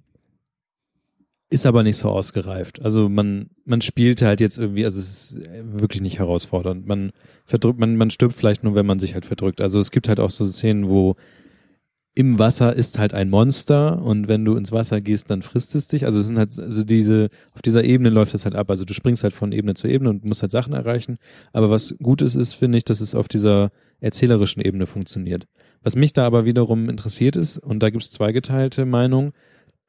ist aber nicht so ausgereift. Also man, man spielt halt jetzt irgendwie, also es ist wirklich nicht herausfordernd. Man verdrückt, man, man stirbt vielleicht nur, wenn man sich halt verdrückt. Also es gibt halt auch so Szenen, wo im Wasser ist halt ein Monster und wenn du ins Wasser gehst, dann frisst es dich. Also es sind halt, also diese, auf dieser Ebene läuft das halt ab. Also du springst halt von Ebene zu Ebene und musst halt Sachen erreichen. Aber was gut ist, ist, finde ich, dass es auf dieser erzählerischen Ebene funktioniert. Was mich da aber wiederum interessiert ist, und da gibt es zweigeteilte Meinungen,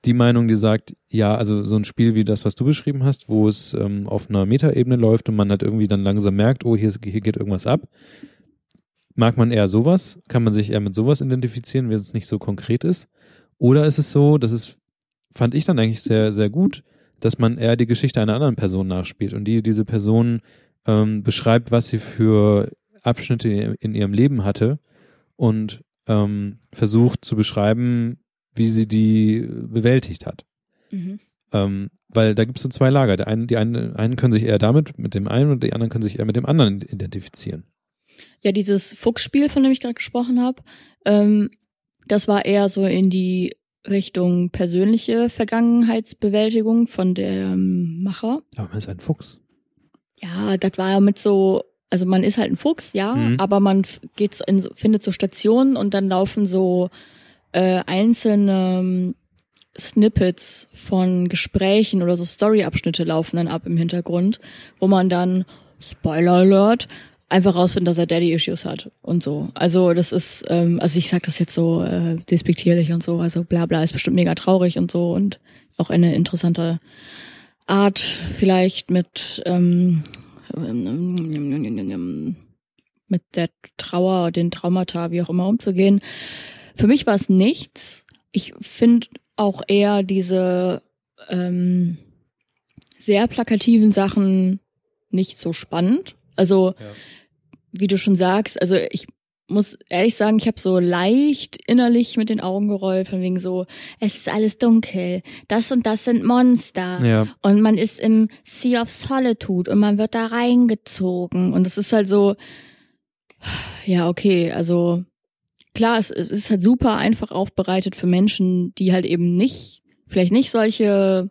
die Meinung, die sagt, ja, also so ein Spiel wie das, was du beschrieben hast, wo es ähm, auf einer Metaebene läuft und man halt irgendwie dann langsam merkt, oh, hier, hier geht irgendwas ab. Mag man eher sowas? Kann man sich eher mit sowas identifizieren, wenn es nicht so konkret ist? Oder ist es so, das ist, fand ich dann eigentlich sehr, sehr gut, dass man eher die Geschichte einer anderen Person nachspielt und die diese Person ähm, beschreibt, was sie für Abschnitte in ihrem Leben hatte und ähm, versucht zu beschreiben, wie sie die bewältigt hat. Mhm. Ähm, weil da gibt es so zwei Lager. Der einen, die einen, einen können sich eher damit mit dem einen und die anderen können sich eher mit dem anderen identifizieren. Ja, dieses Fuchsspiel, von dem ich gerade gesprochen habe, ähm, das war eher so in die Richtung persönliche Vergangenheitsbewältigung von dem Macher. Aber man ist ein Fuchs. Ja, das war ja mit so, also man ist halt ein Fuchs, ja, Mhm. aber man geht so in, so- findet so Stationen und dann laufen so äh, einzelne ähm, Snippets von Gesprächen oder so Story-Abschnitte laufen dann ab im Hintergrund, wo man dann, Spoiler Alert, einfach rausfindet, dass er Daddy-Issues hat und so. Also das ist, ähm, also ich sag das jetzt so äh, despektierlich und so, also bla bla, ist bestimmt mega traurig und so und auch eine interessante Art vielleicht mit ähm, mit der Trauer, den Traumata, wie auch immer umzugehen. Für mich war es nichts. Ich finde auch eher diese ähm, sehr plakativen Sachen nicht so spannend. Also, wie du schon sagst, also ich muss ehrlich sagen, ich habe so leicht innerlich mit den Augen gerollt, von wegen so, es ist alles dunkel, das und das sind Monster. Ja. Und man ist im Sea of Solitude und man wird da reingezogen. Und es ist halt so, ja, okay, also klar, es, es ist halt super einfach aufbereitet für Menschen, die halt eben nicht, vielleicht nicht solche,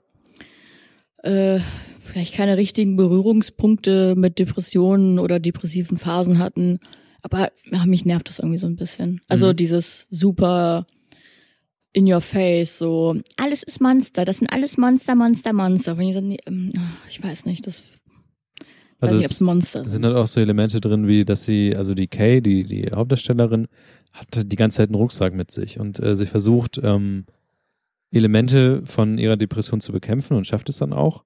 äh, vielleicht keine richtigen Berührungspunkte mit Depressionen oder depressiven Phasen hatten. Aber ja, mich nervt das irgendwie so ein bisschen. Also Mhm. dieses super in your face, so, alles ist Monster, das sind alles Monster, Monster, Monster. Wenn ich so, nee, ähm, ich weiß nicht, das Also weiß nicht, ob es Monster Es sind. sind halt auch so Elemente drin, wie dass sie, also die Kay, die, die Hauptdarstellerin, hat die ganze Zeit einen Rucksack mit sich und äh, sie versucht, ähm, Elemente von ihrer Depression zu bekämpfen und schafft es dann auch,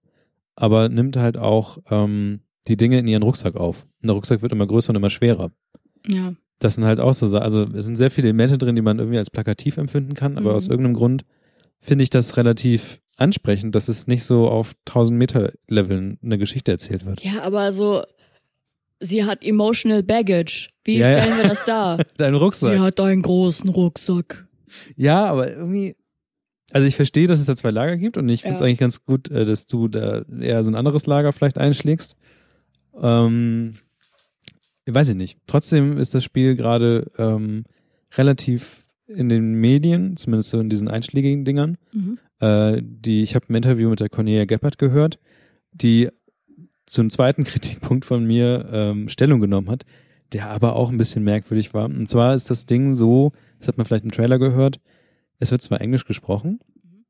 aber nimmt halt auch ähm, die Dinge in ihren Rucksack auf. Und der Rucksack wird immer größer und immer schwerer. Ja. Das sind halt auch so, also es sind sehr viele Elemente drin, die man irgendwie als plakativ empfinden kann, aber Mhm. aus irgendeinem Grund finde ich das relativ ansprechend, dass es nicht so auf 1000 Meter Leveln eine Geschichte erzählt wird. Ja, aber so, sie hat emotional baggage. Wie Ja, ja. stellen wir das dar? [LAUGHS] Dein Rucksack. hat einen großen Rucksack. Ja, aber irgendwie. Also ich verstehe, dass es da zwei Lager gibt und ich finde es Ja. eigentlich ganz gut, äh, dass du da eher so ein anderes Lager vielleicht einschlägst. Ähm, weiß ich nicht. Trotzdem ist das Spiel gerade ähm, relativ in den Medien, zumindest so in diesen einschlägigen Dingern. Mhm. Äh, die, ich habe ein Interview mit der Cornelia Geppert gehört, die zum zweiten [LAUGHS] Kritikpunkt von mir ähm, Stellung genommen hat, der aber auch ein bisschen merkwürdig war. Und zwar ist das Ding so, das hat man vielleicht im Trailer gehört, es wird zwar Englisch gesprochen,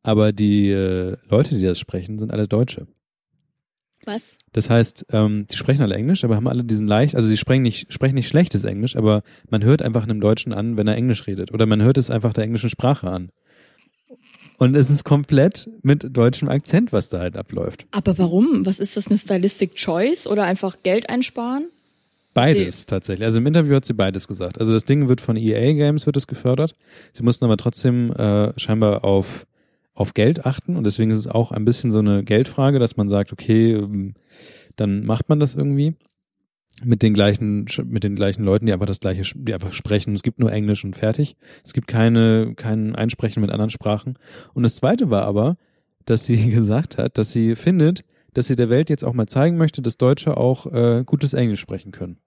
aber die äh, Leute, die das sprechen, sind alle Deutsche. Was? Das heißt, ähm, die sprechen alle Englisch, aber haben alle diesen leicht, also sie sprechen nicht, sprechen nicht schlechtes Englisch, aber man hört einfach einem Deutschen an, wenn er Englisch redet. Oder man hört es einfach der englischen Sprache an. Und es ist komplett mit deutschem Akzent, was da halt abläuft. Aber warum? Was ist das, eine Stylistic Choice oder einfach Geld einsparen? Beides tatsächlich. Also im Interview hat sie beides gesagt. Also das Ding wird von EA Games wird es gefördert. Sie mussten aber trotzdem äh, scheinbar auf auf Geld achten und deswegen ist es auch ein bisschen so eine Geldfrage, dass man sagt, okay, ähm, dann macht man das irgendwie mit den gleichen mit den gleichen Leuten, die einfach das gleiche, die einfach sprechen. Es gibt nur Englisch und fertig. Es gibt keine kein Einsprechen mit anderen Sprachen. Und das Zweite war aber, dass sie [LAUGHS] gesagt hat, dass sie findet, dass sie der Welt jetzt auch mal zeigen möchte, dass Deutsche auch äh, gutes Englisch sprechen können.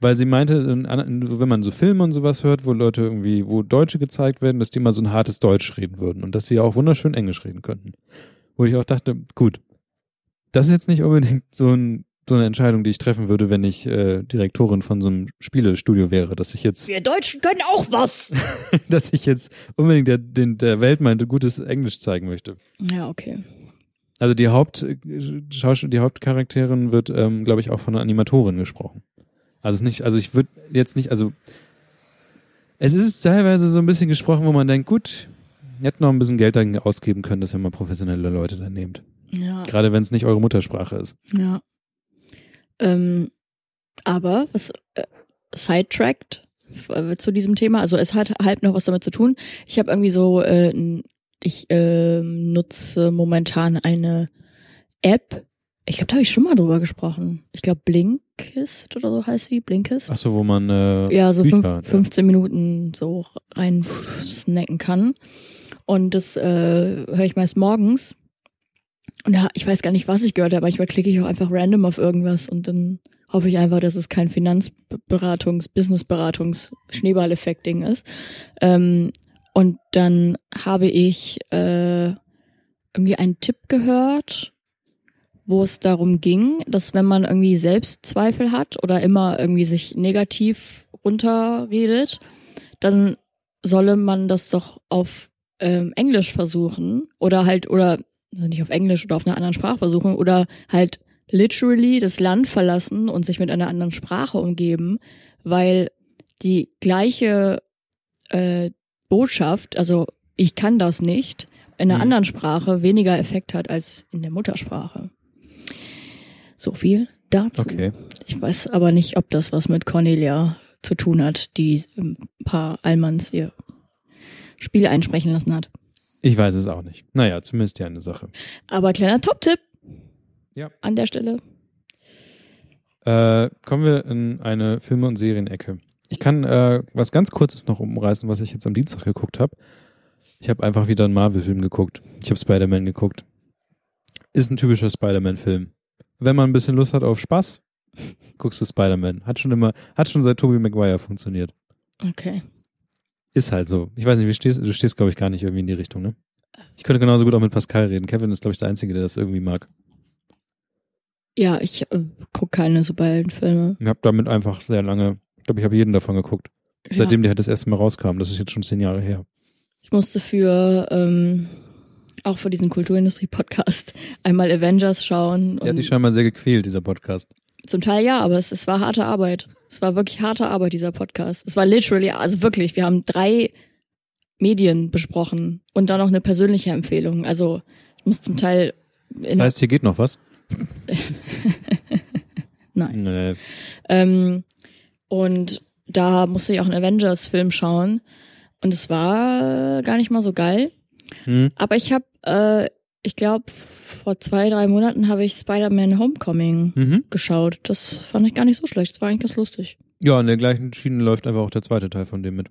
Weil sie meinte, wenn man so Filme und sowas hört, wo Leute irgendwie, wo Deutsche gezeigt werden, dass die mal so ein hartes Deutsch reden würden und dass sie auch wunderschön Englisch reden könnten. Wo ich auch dachte, gut, das ist jetzt nicht unbedingt so, ein, so eine Entscheidung, die ich treffen würde, wenn ich äh, Direktorin von so einem Spielestudio wäre, dass ich jetzt, Wir Deutschen können auch was. [LAUGHS] dass ich jetzt unbedingt der, den, der Welt mein gutes Englisch zeigen möchte. Ja, okay. Also die Haupt Schauspiel, die Hauptcharakterin wird, ähm, glaube ich, auch von einer Animatorin gesprochen. Also nicht, also ich würde jetzt nicht, also es ist teilweise so ein bisschen gesprochen, wo man denkt, gut, ihr hättet noch ein bisschen Geld dann ausgeben können, dass ihr mal professionelle Leute dann nehmt. Ja. Gerade wenn es nicht eure Muttersprache ist. Ja. Ähm, aber was äh, sidetracked äh, zu diesem Thema, also es hat halb noch was damit zu tun. Ich habe irgendwie so, äh, ich äh, nutze momentan eine App, Ich glaube, da habe ich schon mal drüber gesprochen. Ich glaube, Blinkist oder so heißt sie, Blinkist. Ach so, wo man äh, ja, so Bücher fünf, hat, ja. 15 Minuten so rein snacken kann. Und das äh, höre ich meist morgens. Und ja, ich weiß gar nicht, was ich gehört habe, manchmal klicke ich auch einfach random auf irgendwas und dann hoffe ich einfach, dass es kein Finanzberatungs-, Businessberatungs-, Schneeballeffekt-Ding ist. Ähm, und dann habe ich äh, irgendwie einen Tipp gehört, wo es darum ging, dass wenn man irgendwie Selbstzweifel hat oder immer irgendwie sich negativ runterredet, dann solle man das doch auf ähm, Englisch versuchen oder halt oder also nicht auf Englisch oder auf einer anderen Sprache versuchen oder halt literally das Land verlassen und sich mit einer anderen Sprache umgeben, weil die gleiche äh, Botschaft, also ich kann das nicht, in einer Mhm. anderen Sprache weniger Effekt hat als in der Muttersprache. So viel dazu. Okay. Ich weiß aber nicht, ob das was mit Cornelia zu tun hat, die ein paar Allmanns ihr Spiel einsprechen lassen hat. Ich weiß es auch nicht. Naja, zumindest ja eine Sache. Aber kleiner Top-Tipp. Ja. An der Stelle. Äh, kommen wir in eine Filme- und Serienecke. Ich kann äh, was ganz Kurzes noch umreißen, was ich jetzt am Dienstag geguckt habe. Ich habe einfach wieder einen Marvel-Film geguckt. Ich habe Spider-Man geguckt. Ist ein typischer Spider-Man-Film. Wenn man ein bisschen Lust hat auf Spaß, guckst du Spider-Man. Hat schon immer, hat schon seit Tobey Maguire funktioniert. Okay. Ist halt so. Ich weiß nicht, wie stehst du? stehst, glaube ich, gar nicht irgendwie in die Richtung, ne? Ich könnte genauso gut auch mit Pascal reden. Kevin ist, glaube ich, der Einzige, der das irgendwie mag. Ja, ich äh, guck keine Superheldenfilme. Ich habe damit einfach sehr lange, ich glaube, ich habe jeden davon geguckt. Seitdem ja. der halt das erste Mal rauskam. Das ist jetzt schon zehn Jahre her. Ich musste für ähm, auch für diesen Kulturindustrie-Podcast einmal Avengers schauen. Der hat dich scheinbar sehr gequält, dieser Podcast. zum Teil ja, aber es, es war harte Arbeit. Es war wirklich harte Arbeit, dieser Podcast. Es war literally, also wirklich, wir haben drei Medien besprochen und dann noch eine persönliche Empfehlung. Also ich muss zum Teil Das heißt, hier geht noch was? [LAUGHS] Nein. Nee. Ähm, und da musste ich auch einen Avengers-Film schauen. Und es war gar nicht mal so geil. Hm. Aber ich habe, äh, ich glaube, vor zwei, drei Monaten habe ich Spider-Man Homecoming Mhm. geschaut. Das fand ich gar nicht so schlecht. Das war eigentlich ganz lustig. Ja, in der gleichen Schiene läuft einfach auch der zweite Teil von dem mit.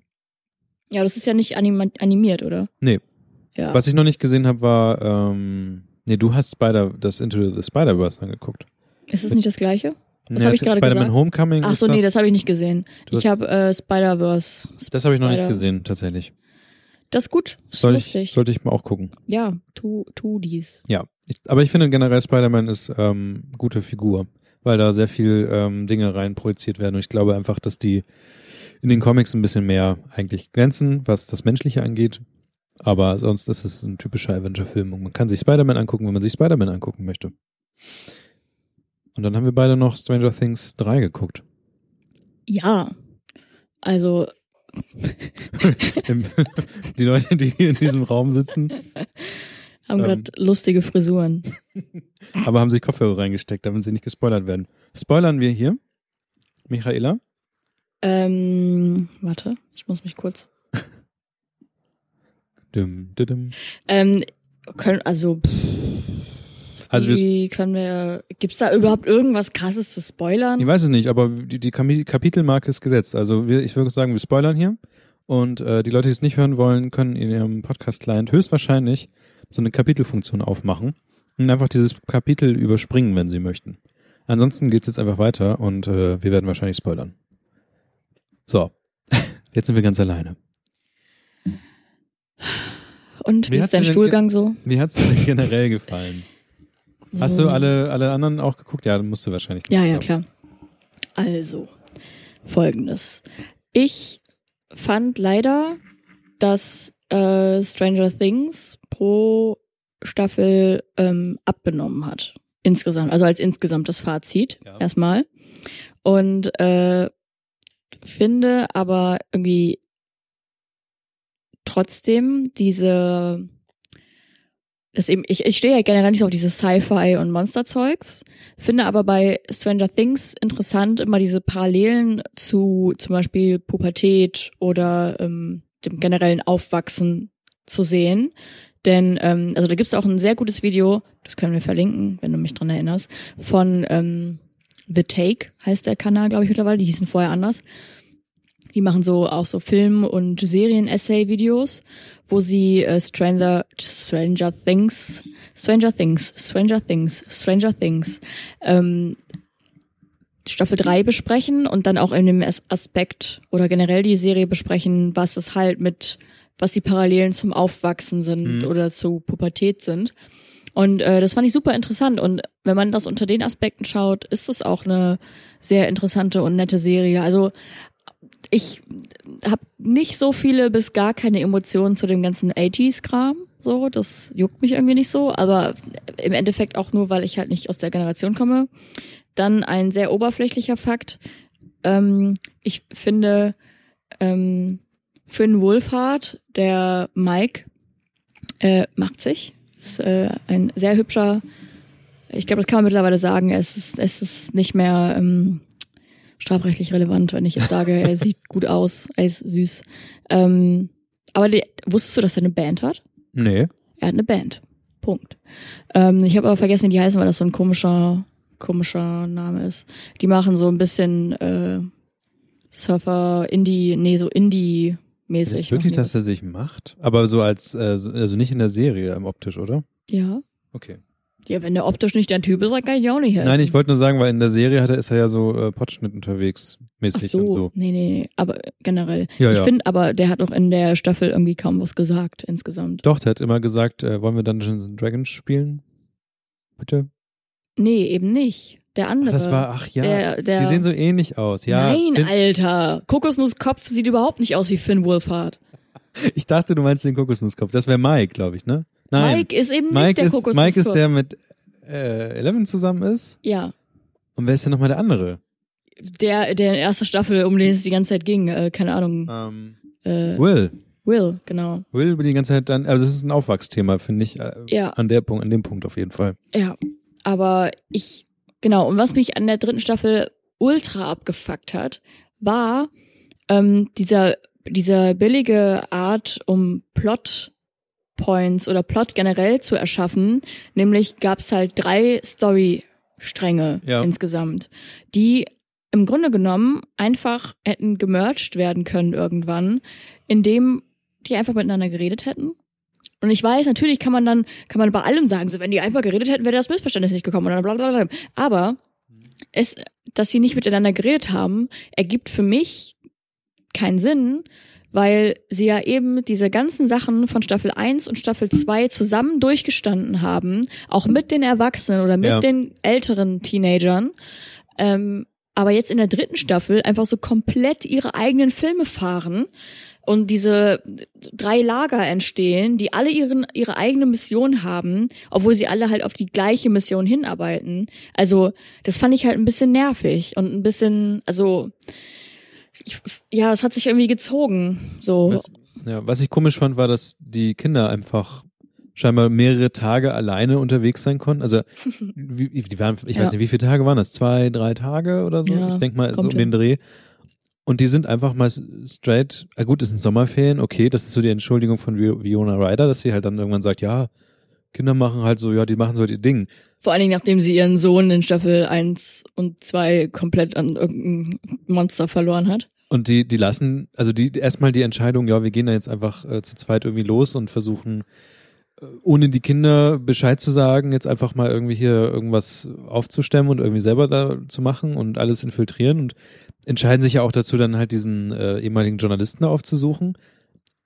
Ja, das ist ja nicht anima animiert, oder? Nee. Ja. Was ich noch nicht gesehen habe, war, ähm, nee, du hast Spider, das Into the Spider-Verse angeguckt. Ist es nicht das gleiche? Was Nee, hab das ich gerade Spider-Man gesagt? Homecoming Ach so, nee, das, das habe ich nicht gesehen. Ich habe äh, Spider-Verse. das habe ich noch nicht gesehen, tatsächlich. Das ist gut. Das ist Soll ich, lustig. sollte ich mal auch gucken. ja, tu, tu dies. Ja, ich, aber ich finde generell Spider-Man ist ähm, gute Figur, weil da sehr viel ähm, Dinge rein projiziert werden und ich glaube einfach, dass die in den Comics ein bisschen mehr eigentlich glänzen, was das Menschliche angeht. Aber sonst ist es ein typischer Avenger-Film und man kann sich Spider-Man angucken, wenn man sich Spider-Man angucken möchte. Und dann haben wir beide noch Stranger Things 3 geguckt. Ja. Also, die Leute, die hier in diesem Raum sitzen, haben Ähm. gerade lustige Frisuren. aber haben sich Kopfhörer reingesteckt, damit sie nicht gespoilert werden. Spoilern wir hier? Michaela? Ähm, warte, ich muss mich kurz. Dum, dum. Ähm, können, also, pff, Also wie können wir, gibt's da überhaupt irgendwas krasses zu spoilern? ich weiß es nicht, aber die, die Kapitelmarke ist gesetzt. Also wir, ich würde sagen, wir spoilern hier. Und äh, die Leute, die es nicht hören wollen, können in ihrem Podcast-Client höchstwahrscheinlich so eine Kapitelfunktion aufmachen und einfach dieses Kapitel überspringen, wenn sie möchten. Ansonsten geht's jetzt einfach weiter und äh, wir werden wahrscheinlich spoilern. So, [LAUGHS] jetzt sind wir ganz alleine. Und Wie wie ist dein Stuhlgang so? Wie hat's dir generell gefallen? Hast du alle, alle anderen auch geguckt? Ja, dann musst du wahrscheinlich. Ja, ja, haben. klar. Also, folgendes. Ich fand leider, dass äh, Stranger Things pro Staffel ähm, abgenommen hat. Insgesamt, also als insgesamtes Fazit Ja. erstmal. Und äh, finde aber irgendwie trotzdem diese das eben, ich, ich stehe ja generell nicht so auf dieses Sci-Fi und Monsterzeugs, finde aber bei Stranger Things interessant immer diese Parallelen zu zum Beispiel Pubertät oder ähm, dem generellen Aufwachsen zu sehen. Denn, ähm, also da gibt's auch ein sehr gutes Video, das können wir verlinken, wenn du mich dran erinnerst, von ähm, The Take heißt der Kanal, glaube ich, mittlerweile. Die hießen vorher anders. Die machen so auch so Film- und Serien-Essay-Videos, wo sie äh, Stranger, Stranger Things, Stranger Things, Stranger Things, Stranger Things, ähm, Staffel 3 besprechen und dann auch in dem As- Aspekt oder generell die Serie besprechen, was es halt mit, was die Parallelen zum Aufwachsen sind oder zu Pubertät sind. Und äh, das fand ich super interessant. Und wenn man das unter den Aspekten schaut, ist es auch eine sehr interessante und nette Serie. Also ich habe nicht so viele bis gar keine Emotionen zu dem ganzen 80s-Kram. So, das juckt mich irgendwie nicht so. Aber im Endeffekt auch nur, weil ich halt nicht aus der Generation komme. Dann ein sehr oberflächlicher Fakt. Ähm, ich finde ähm, Finn Wolfhard, der Mike, äh, macht sich. Ist äh, ein sehr hübscher, ich glaube, das kann man mittlerweile sagen, es ist, es ist nicht mehr ähm, strafrechtlich relevant, wenn ich jetzt sage, er [LAUGHS] sieht gut aus, er ist süß. Ähm, aber die, wusstest du, dass er eine Band hat? Nee. Er hat eine Band. Punkt. Ähm, ich habe aber vergessen, wie die heißen, weil das so ein komischer, komischer Name ist. Die machen so ein bisschen äh, Surfer, Indie, nee, so Indie-mäßig. Ist es wirklich, dass er sich macht? Aber so als, äh, so- also nicht in der Serie, ähm, optisch, oder? Ja. Okay. Ja, wenn der optisch nicht dein Typ ist, dann kann ich auch nicht helfen. Nein, ich wollte nur sagen, weil in der Serie hat er, ist er ja so äh, Potschnitt unterwegs, Ach mäßig so, und so. nee, nee, nee, aber generell. Ja, ich ja. finde aber, der hat auch in der Staffel irgendwie kaum was gesagt insgesamt. Doch, der hat immer gesagt, äh, wollen wir Dungeons and Dragons spielen? Bitte? Nee, eben nicht. Der Ach, andere. das war, ach ja, der, der, die sehen so ähnlich aus. Ja, Nein, Finn- Alter. Kokosnusskopf sieht überhaupt nicht aus wie Finn Wolfhard. [LAUGHS] ich dachte, du meinst den Kokosnusskopf. Das wäre Mike, glaube ich, ne? Nein. Mike ist eben nicht Mike der ist, Kokosnusskopf. Mike ist der mit äh, Eleven zusammen ist. Ja. Und wer ist denn nochmal der andere? Der, der in erster Staffel, um den es die ganze Zeit ging, äh, keine Ahnung. Ähm, Äh, Will. Will, genau. Will über die ganze Zeit dann, also es ist ein Aufwachsthema, finde ich. Äh, Ja. An der Punkt, an dem Punkt auf jeden Fall. Ja. Aber ich, genau, und was mich an der dritten Staffel ultra abgefuckt hat, war ähm, dieser, dieser billige Art, um Plot Points oder Plot generell zu erschaffen. Nämlich gab es halt drei Story-Stränge Ja. insgesamt, die im Grunde genommen einfach hätten gemerged werden können irgendwann, indem die einfach miteinander geredet hätten. Und ich weiß, natürlich kann man dann, kann man bei allem sagen, so wenn die einfach geredet hätten, wäre das Missverständnis nicht gekommen oder bla bla bla. Aber es, dass sie nicht miteinander geredet haben, ergibt für mich keinen Sinn, weil sie ja eben diese ganzen Sachen von Staffel 1 und Staffel 2 zusammen durchgestanden haben, auch mit den Erwachsenen oder mit Ja. den älteren Teenagern. Ähm, aber jetzt in der dritten Staffel einfach so komplett ihre eigenen Filme fahren und diese drei Lager entstehen, die alle ihren, ihre eigene Mission haben, obwohl sie alle halt auf die gleiche Mission hinarbeiten. Also, das fand ich halt ein bisschen nervig und ein bisschen, also, ich, ja, es hat sich irgendwie gezogen, so. Was, ja, was ich komisch fand, war, dass die Kinder einfach scheinbar mehrere Tage alleine unterwegs sein konnten. Also [LAUGHS] wie, die waren, ich Ja. weiß nicht, wie viele Tage waren das? Zwei, drei Tage oder so? Ja, ich denke mal so um den. Dreh. Und die sind einfach mal straight, ah gut, es sind Sommerferien, okay, das ist so die Entschuldigung von Vi- Viona Ryder, dass sie halt dann irgendwann sagt, ja, Kinder machen halt so, ja, die machen so halt ihr Ding. Vor allen Dingen, nachdem sie ihren Sohn in Staffel 1 und 2 komplett an irgendein Monster verloren hat. Und die, die lassen, also die erstmal die Entscheidung, ja, wir gehen da jetzt einfach äh, zu zweit irgendwie los und versuchen, äh, ohne die Kinder Bescheid zu sagen, jetzt einfach mal irgendwie hier irgendwas aufzustemmen und irgendwie selber da zu machen und alles infiltrieren und entscheiden sich ja auch dazu, dann halt diesen äh, ehemaligen Journalisten da aufzusuchen,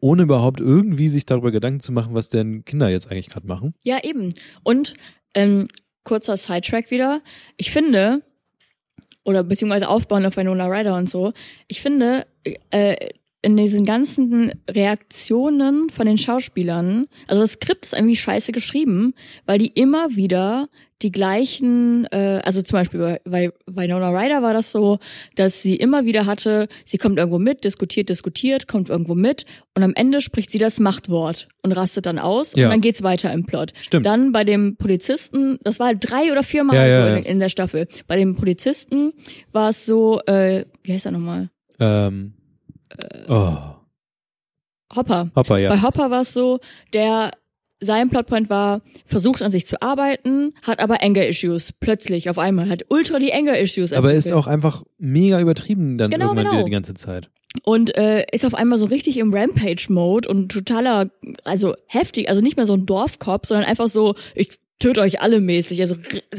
ohne überhaupt irgendwie sich darüber Gedanken zu machen, was denn Kinder jetzt eigentlich gerade machen. Ja, eben. Und ähm, kurzer Sidetrack wieder. Ich finde, oder beziehungsweise aufbauen auf Winona Ryder und so, ich finde, äh, in diesen ganzen Reaktionen von den Schauspielern, also das Skript ist irgendwie scheiße geschrieben, weil die immer wieder die gleichen, äh, also zum Beispiel bei, bei Winona Ryder war das so, dass sie immer wieder hatte, sie kommt irgendwo mit, diskutiert, diskutiert, kommt irgendwo mit und am Ende spricht sie das Machtwort und rastet dann aus Ja. und dann geht's weiter im Plot. Stimmt. Dann bei dem Polizisten, das war halt drei oder viermal ja, so ja. in, in der Staffel. Bei dem Polizisten war es so, äh, wie heißt er nochmal? Ähm, oh, Hopper. Hopper, ja. Bei Hopper war es so, der sein Plotpoint war, versucht an sich zu arbeiten, hat aber Anger-Issues. Plötzlich, auf einmal, hat ultra die Anger-Issues. Aber ist auch einfach mega übertrieben dann Genau, irgendwann genau. wieder die ganze Zeit. Und äh, ist auf einmal so richtig im Rampage-Mode und totaler, also heftig, also nicht mehr so ein Dorfkopf, sondern einfach so, ich töte euch alle mäßig. Also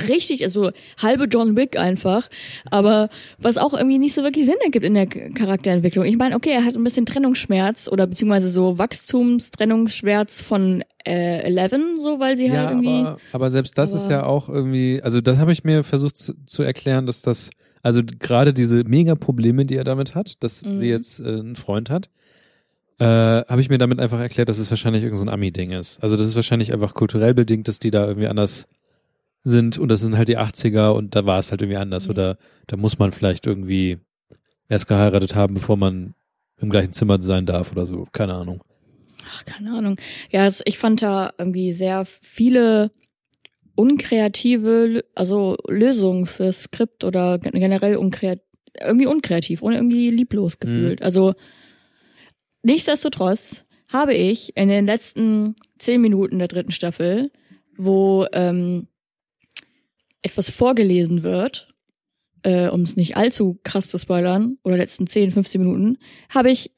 richtig, also halbe John Wick einfach. Aber was auch irgendwie nicht so wirklich Sinn ergibt in der Charakterentwicklung. Ich meine, okay, er hat ein bisschen Trennungsschmerz oder beziehungsweise so Wachstumstrennungsschmerz von äh, Eleven, so weil sie halt Ja, irgendwie. aber, aber selbst das ist aber- ja auch irgendwie, also das habe ich mir versucht zu, zu erklären, dass das, also gerade diese Mega-Probleme, die er damit hat, dass Mhm. sie jetzt äh, einen Freund hat, äh, habe ich mir damit einfach erklärt, dass es wahrscheinlich irgendein so ein Ami-Ding ist. Also das ist wahrscheinlich einfach kulturell bedingt, dass die da irgendwie anders sind und das sind halt die 80er und da war es halt irgendwie anders Mhm. oder da muss man vielleicht irgendwie erst geheiratet haben, bevor man im gleichen Zimmer sein darf oder so. Keine Ahnung. Ach, keine Ahnung. Ja, das, ich fand da irgendwie sehr viele unkreative, also Lösungen für Skript oder gen- generell unkreativ, irgendwie unkreativ und irgendwie lieblos gefühlt. Also nichtsdestotrotz habe ich in den letzten zehn Minuten der dritten Staffel, wo ähm, etwas vorgelesen wird, äh, um es nicht allzu krass zu spoilern, oder letzten 10, 15 Minuten, habe ich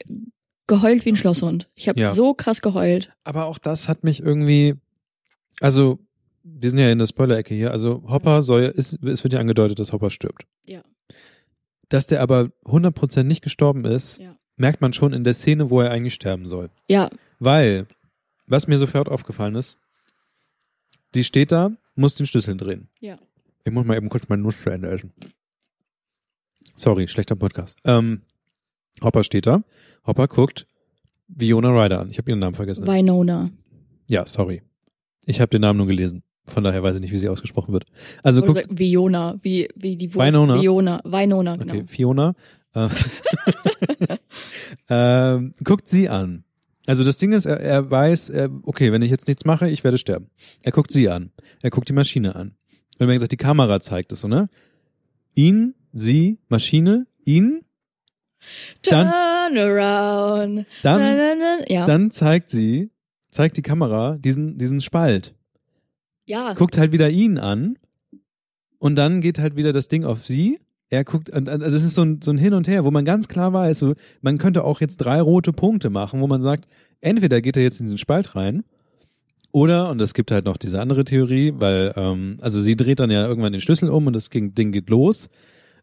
geheult wie ein Schlosshund. Ich habe Ja. so krass geheult. Aber auch das hat mich irgendwie, also wir sind ja in der Spoiler-Ecke hier, also Hopper soll, ist, es wird ja angedeutet, dass Hopper stirbt. Ja. Dass der aber 100% nicht gestorben ist, Ja. Merkt man schon in der Szene, wo er eigentlich sterben soll. Ja, Weil, was mir sofort aufgefallen ist, die steht da, muss den Schlüssel drehen. Ja. Ich muss mal eben kurz meine Nuss zu Ende essen. Sorry, schlechter Podcast. Ähm, Hopper steht da. Hopper guckt Viona Ryder an. Ich habe ihren Namen vergessen. Winona. Ja, sorry. Ich habe den Namen nur gelesen. Von daher weiß ich nicht, wie sie ausgesprochen wird. Also Oder guckt, Viona, wie, wie die Wurst. Winona? Viona. Winona, genau. okay, Fiona, äh, [LAUGHS] [LAUGHS] ähm, guckt sie an. Also das Ding ist, er, er weiß, er, okay, wenn ich jetzt nichts mache, ich werde sterben. Er guckt sie an. Er guckt die Maschine an. Und wie gesagt, die Kamera zeigt es ne? Ihn, sie, Maschine, ihn, Dann- Turn around. dann, Na, na, na. Ja. dann zeigt sie, zeigt die Kamera diesen, diesen Spalt. ja. guckt halt wieder ihn an und dann geht halt wieder das Ding auf sie. Er guckt, also es ist so ein, so ein Hin und Her, wo man ganz klar weiß, so, man könnte auch jetzt drei rote Punkte machen, wo man sagt, entweder geht er jetzt in diesen Spalt rein oder, und es gibt halt noch diese andere Theorie, weil, ähm, also sie dreht dann ja irgendwann den Schlüssel um und das Ding Ding geht los.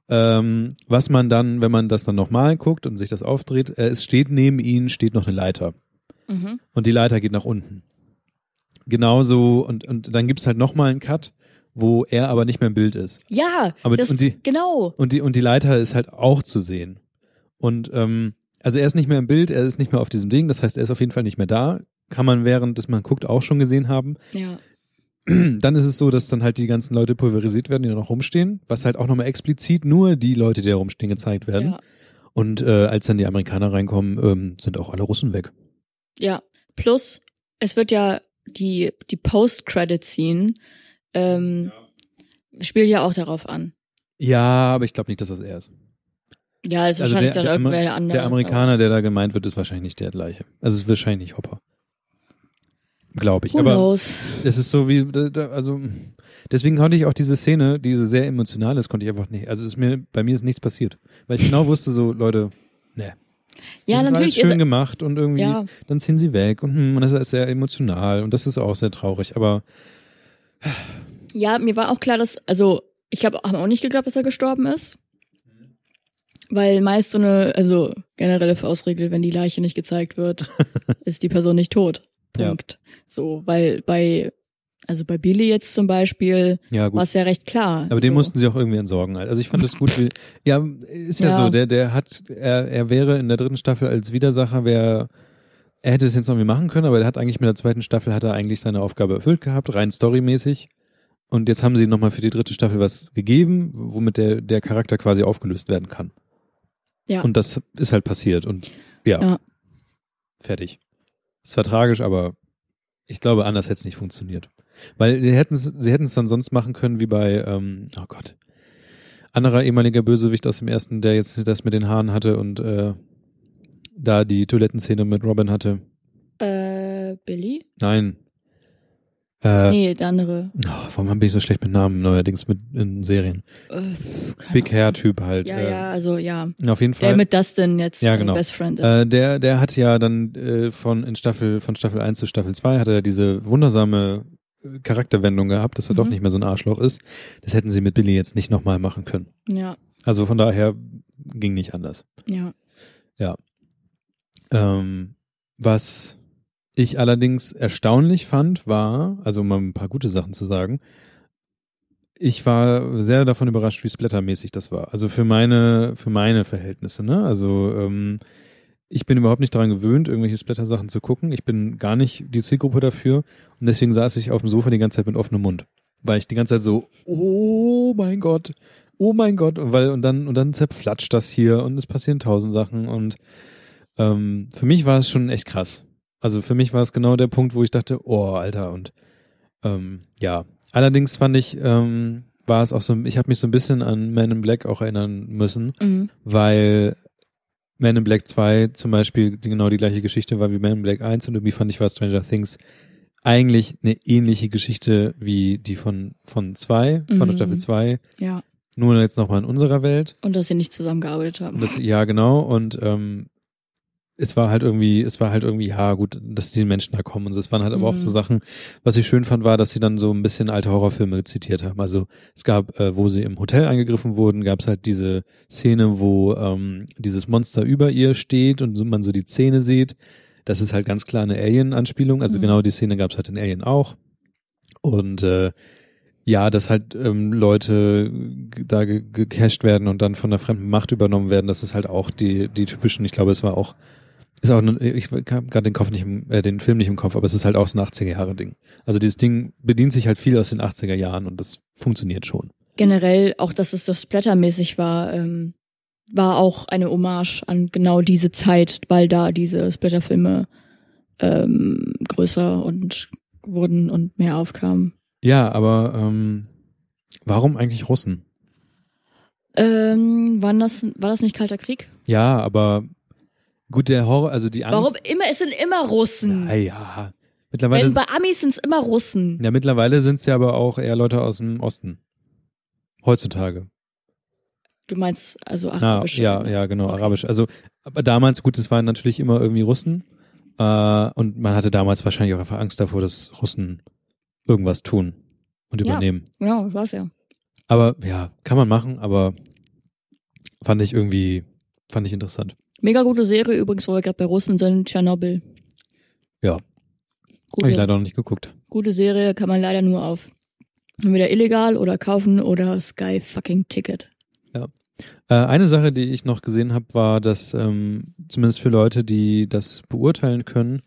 Ähm, was man dann, wenn man das dann nochmal guckt und sich das aufdreht, äh, es steht neben ihnen, steht noch eine Leiter Mhm. und die Leiter geht nach unten. Genauso, und, und dann gibt's halt nochmal einen Cut, wo er aber nicht mehr im Bild ist. Ja, Aber- das, und die- genau. Und die, und die Leiter ist halt auch zu sehen. Und ähm, also er ist nicht mehr im Bild, er ist nicht mehr auf diesem Ding, das heißt, er ist auf jeden Fall nicht mehr da. Kann man während des man guckt auch schon gesehen haben. Ja. [CLEARS THROAT] Dann ist es so, dass dann halt die ganzen Leute pulverisiert werden, die da noch rumstehen, was halt auch nochmal explizit nur die Leute, die da rumstehen, gezeigt werden. Ja. Und äh, als dann die Amerikaner reinkommen, ähm, sind auch alle Russen weg. ja. Plus, es wird ja die, die Post-Credit-Scene ähm, spielt ja auch darauf an. Ja, aber ich glaube nicht, dass das er ist. Ja, ist Also wahrscheinlich der, dann der, irgendwer Amer- anderes. der Amerikaner, der da gemeint wird, ist wahrscheinlich nicht der gleiche. Also es ist wahrscheinlich nicht Hopper. Glaube ich. Who aber knows? es ist so wie, also deswegen konnte ich auch diese Szene, diese sehr emotional ist, konnte ich einfach nicht. Also ist mir, bei mir ist nichts passiert. Weil ich genau wusste so, Leute, ne. Ja, das ist alles natürlich schön ist, gemacht und irgendwie, Ja. dann ziehen sie weg und, hm, und das ist sehr emotional und das ist auch sehr traurig. Aber Ja, mir war auch klar, dass, also, ich glaube, haben auch nicht geglaubt, dass er gestorben ist. Weil meist so eine, also generelle Faustregel, wenn die Leiche nicht gezeigt wird, [LAUGHS] ist die Person nicht tot. Ja. Punkt. So, weil bei, also bei Billy jetzt zum Beispiel ja gut. war es ja recht klar. Aber den so. mussten sie auch irgendwie entsorgen. Also ich fand das gut, wie, [LAUGHS] ja, ist ja, Ja. so, der, der hat, er, er wäre in der dritten Staffel als Widersacher, wäre, er hätte es jetzt noch irgendwie machen können, aber er hat eigentlich mit der zweiten Staffel hat er eigentlich seine Aufgabe erfüllt gehabt, rein storymäßig. Und jetzt haben sie nochmal für die dritte Staffel was gegeben, womit der, der Charakter quasi aufgelöst werden kann. Ja. Und das ist halt passiert und ja, Ja. fertig. Es war tragisch, aber ich glaube, anders hätte es nicht funktioniert. Weil sie hätten es dann sonst machen können wie bei, ähm, oh Gott, anderer ehemaliger Bösewicht aus dem ersten, der jetzt das mit den Haaren hatte und äh, da die Toilettenszene mit Robin hatte. Äh, Billy? Nein, Äh, Nee, der andere. oh, warum bin ich so schlecht mit Namen neuerdings mit in Serien? Äh, Big. Hair Typ halt. Ja, äh, ja, also ja. Auf jeden Der Fall. mit Dustin jetzt Ja, äh, genau. Best Friend ist. Äh, der, der hat ja dann äh, von in Staffel von Staffel 1 zu Staffel 2 hat er diese wundersame äh, Charakterwendung gehabt, dass er doch Mhm. nicht mehr so ein Arschloch ist. Das hätten sie mit Billy jetzt nicht nochmal machen können. ja, Also von daher ging nicht anders. ja. Ähm, was ich allerdings erstaunlich fand, war, also um mal ein paar gute Sachen zu sagen, ich war sehr davon überrascht, wie splattermäßig das war. Also für meine, für meine Verhältnisse, ne? Also ähm, ich bin überhaupt nicht daran gewöhnt, irgendwelche Splatter-Sachen zu gucken. Ich bin gar nicht die Zielgruppe dafür. Und deswegen saß ich auf dem Sofa die ganze Zeit mit offenem Mund. Weil ich die ganze Zeit so, oh mein Gott, oh mein Gott. Und, weil, und dann, und dann zerflatscht das hier und es passieren tausend Sachen. Und ähm, für mich war es schon echt krass. Also für mich war es genau der Punkt, wo ich dachte, oh, Alter, und ähm, ja. Allerdings fand ich, ähm, war es auch so, ich habe mich so ein bisschen an Man in Black auch erinnern müssen, Mhm. weil Man in Black 2 zum Beispiel genau die gleiche Geschichte war wie Man in Black 1 und irgendwie fand ich war Stranger Things eigentlich eine ähnliche Geschichte wie die von von 2, von der Mhm. Staffel 2, Ja. nur jetzt nochmal in unserer Welt. Und dass sie nicht zusammengearbeitet haben. Das, ja, genau. Und ähm, es war halt irgendwie, es war halt irgendwie, ja, gut, dass die Menschen da kommen. Und es waren halt aber auch so Mhm. Sachen, was ich schön fand, war, dass sie dann so ein bisschen alte Horrorfilme zitiert haben. Also es gab, äh, wo sie im Hotel eingegriffen wurden, gab es halt diese Szene, wo ähm, dieses Monster über ihr steht und so, man so die Zähne sieht. Das ist halt ganz klar eine Alien-Anspielung. Also Mhm. genau die Szene gab es halt in Alien auch. Und äh, ja, dass halt ähm, Leute da ge gecasht werden und dann von der fremden Macht übernommen werden, das ist halt auch die, die typischen, ich glaube, es war auch, ist auch, ich habe gerade den Kopf nicht im, äh, den Film nicht im Kopf, aber es ist halt auch so ein 80er Jahre Ding. Also dieses Ding bedient sich halt viel aus den 80er Jahren und das funktioniert schon. Generell, auch dass es so splattermäßig war, ähm, war auch eine Hommage an genau diese Zeit, weil da diese Splatterfilme ähm, größer und wurden und mehr aufkamen. Ja, aber ähm, warum eigentlich Russen? Ähm, waren das, war das nicht Kalter Krieg? Ja, aber gut, der Horror, also die Angst. Warum immer, es sind immer Russen. Ja, ja. Mittlerweile, Wenn bei Amis sind es immer Russen. ja, mittlerweile sind es ja aber auch eher Leute aus dem Osten. Heutzutage. Du meinst also arabische. ja, ja, genau, Okay. arabisch. Also, aber damals, gut, es waren natürlich immer irgendwie Russen. Äh, und man hatte damals wahrscheinlich auch einfach Angst davor, dass Russen irgendwas tun und Ja. übernehmen. Genau, ich weiß ja. Aber ja, kann man machen, aber fand ich irgendwie, fand ich interessant. Mega gute Serie übrigens, wo wir gerade bei Russen sind, Tschernobyl. Ja. Habe ich leider noch nicht geguckt. gute Serie, kann man leider nur auf entweder illegal oder kaufen oder Sky fucking Ticket. Äh, eine Sache, die ich noch gesehen habe, war, dass ähm, zumindest für Leute, die das beurteilen können,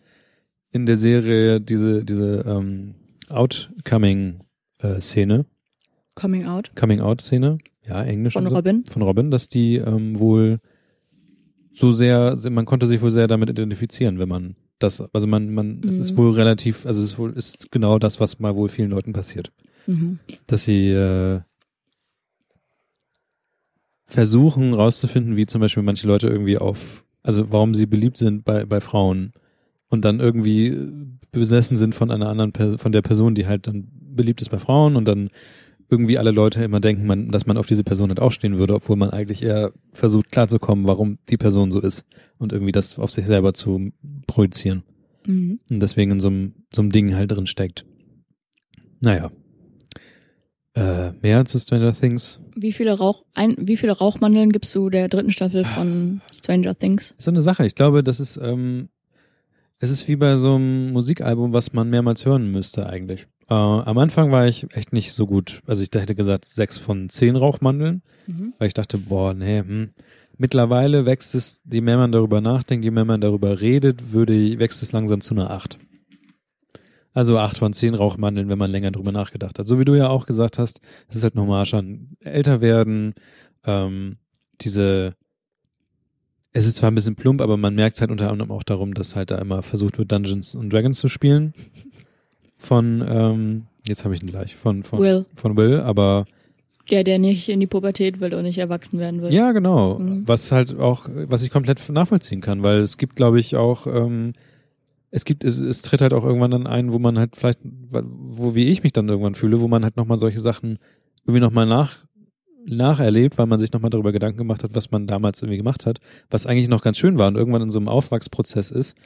in der Serie diese diese ähm, Outcoming-Szene, Coming Out Coming-out-Szene, ja, Englisch von so, Robin. von Robin, dass die ähm, wohl so sehr, man konnte sich wohl sehr damit identifizieren, wenn man das, also man, man, es ist Mhm. wohl relativ, also es ist wohl, ist genau das, was mal wohl vielen Leuten passiert. Mhm. dass sie äh, versuchen rauszufinden, wie zum Beispiel manche Leute irgendwie auf, also warum sie beliebt sind bei, bei Frauen und dann irgendwie besessen sind von einer anderen, Pers von der Person, die halt dann beliebt ist bei Frauen und dann irgendwie alle Leute immer denken, man, dass man auf diese Person halt auch stehen würde, obwohl man eigentlich eher versucht klarzukommen, warum die Person so ist und irgendwie das auf sich selber zu projizieren Mhm. und deswegen in so einem, so einem Ding halt drin steckt. Naja. Äh, mehr zu Stranger Things. Wie viele Rauch, ein, wie viele Rauchmandeln gibst du der dritten Staffel von Stranger Things? Ist so eine Sache. Ich glaube, das ist, ähm, es ist wie bei so einem Musikalbum, was man mehrmals hören müsste eigentlich. Äh, am Anfang war ich echt nicht so gut. Also ich hätte gesagt sechs von zehn Rauchmandeln, Mhm. weil ich dachte, boah, nee, hm. Mittlerweile wächst es, je mehr man darüber nachdenkt, je mehr man darüber redet, würde, ich- wächst es langsam zu einer acht. Also acht von zehn Rauchmandeln, wenn man länger drüber nachgedacht hat. So wie du ja auch gesagt hast, es ist halt nochmal schon älter werden, ähm, diese, es ist zwar ein bisschen plump, aber man merkt halt unter anderem auch darum, dass halt da immer versucht wird, Dungeons und Dragons zu spielen. Von, ähm, jetzt habe ich ihn gleich, von, von, Will, von Will, aber der, der nicht in die Pubertät will und nicht erwachsen werden will. ja, genau. Mhm. Was halt auch, was ich komplett nachvollziehen kann, weil es gibt, glaube ich, auch, ähm, es gibt, es, es tritt halt auch irgendwann dann ein, wo man halt vielleicht, wo wie ich mich dann irgendwann fühle, wo man halt nochmal solche Sachen irgendwie nochmal nach, nacherlebt, weil man sich nochmal darüber Gedanken gemacht hat, was man damals irgendwie gemacht hat, was eigentlich noch ganz schön war und irgendwann in so einem Aufwachsprozess ist,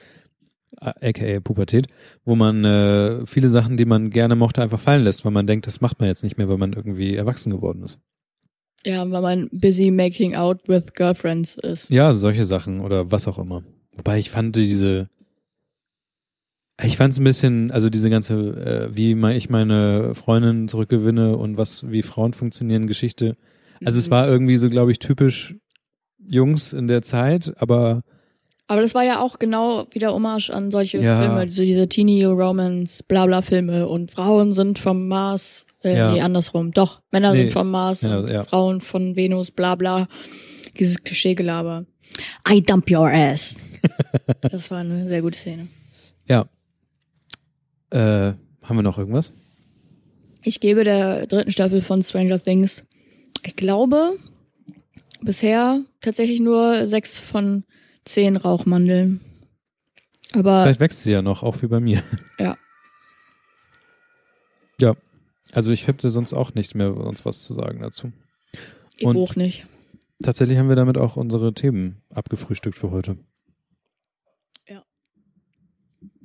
aka Pubertät, wo man äh, viele Sachen, die man gerne mochte, einfach fallen lässt, weil man denkt, das macht man jetzt nicht mehr, weil man irgendwie erwachsen geworden ist. Ja, weil man busy making out with girlfriends ist. Ja, solche Sachen oder was auch immer. Wobei ich fand diese, ich fand es ein bisschen, also diese ganze, äh, wie ich meine Freundin zurückgewinne und was, wie Frauen funktionieren, Geschichte. Also es Mhm. war irgendwie so, glaube ich, typisch Jungs in der Zeit, aber Aber das war ja auch genau wieder Hommage an solche Ja. Filme, so diese Teenie-Romance, Blabla-Filme und Frauen sind vom Mars, äh, Ja. nee, andersrum, doch, Männer Nee, sind vom Mars Männer, und ja. Frauen von Venus, Blabla, dieses Klischeegelaber. I dump your ass. [LAUGHS] das war eine sehr gute Szene. ja. Äh, haben wir noch irgendwas? Ich gebe der dritten Staffel von Stranger Things, ich glaube, bisher tatsächlich nur sechs von zehn Rauchmandeln. Aber Vielleicht wächst sie ja noch, auch wie bei mir. [LAUGHS] ja, Ja. Also ich hätte sonst auch nichts mehr sonst was zu sagen dazu. ich Und- auch nicht. Tatsächlich haben wir damit auch unsere Themen abgefrühstückt für heute. Ja.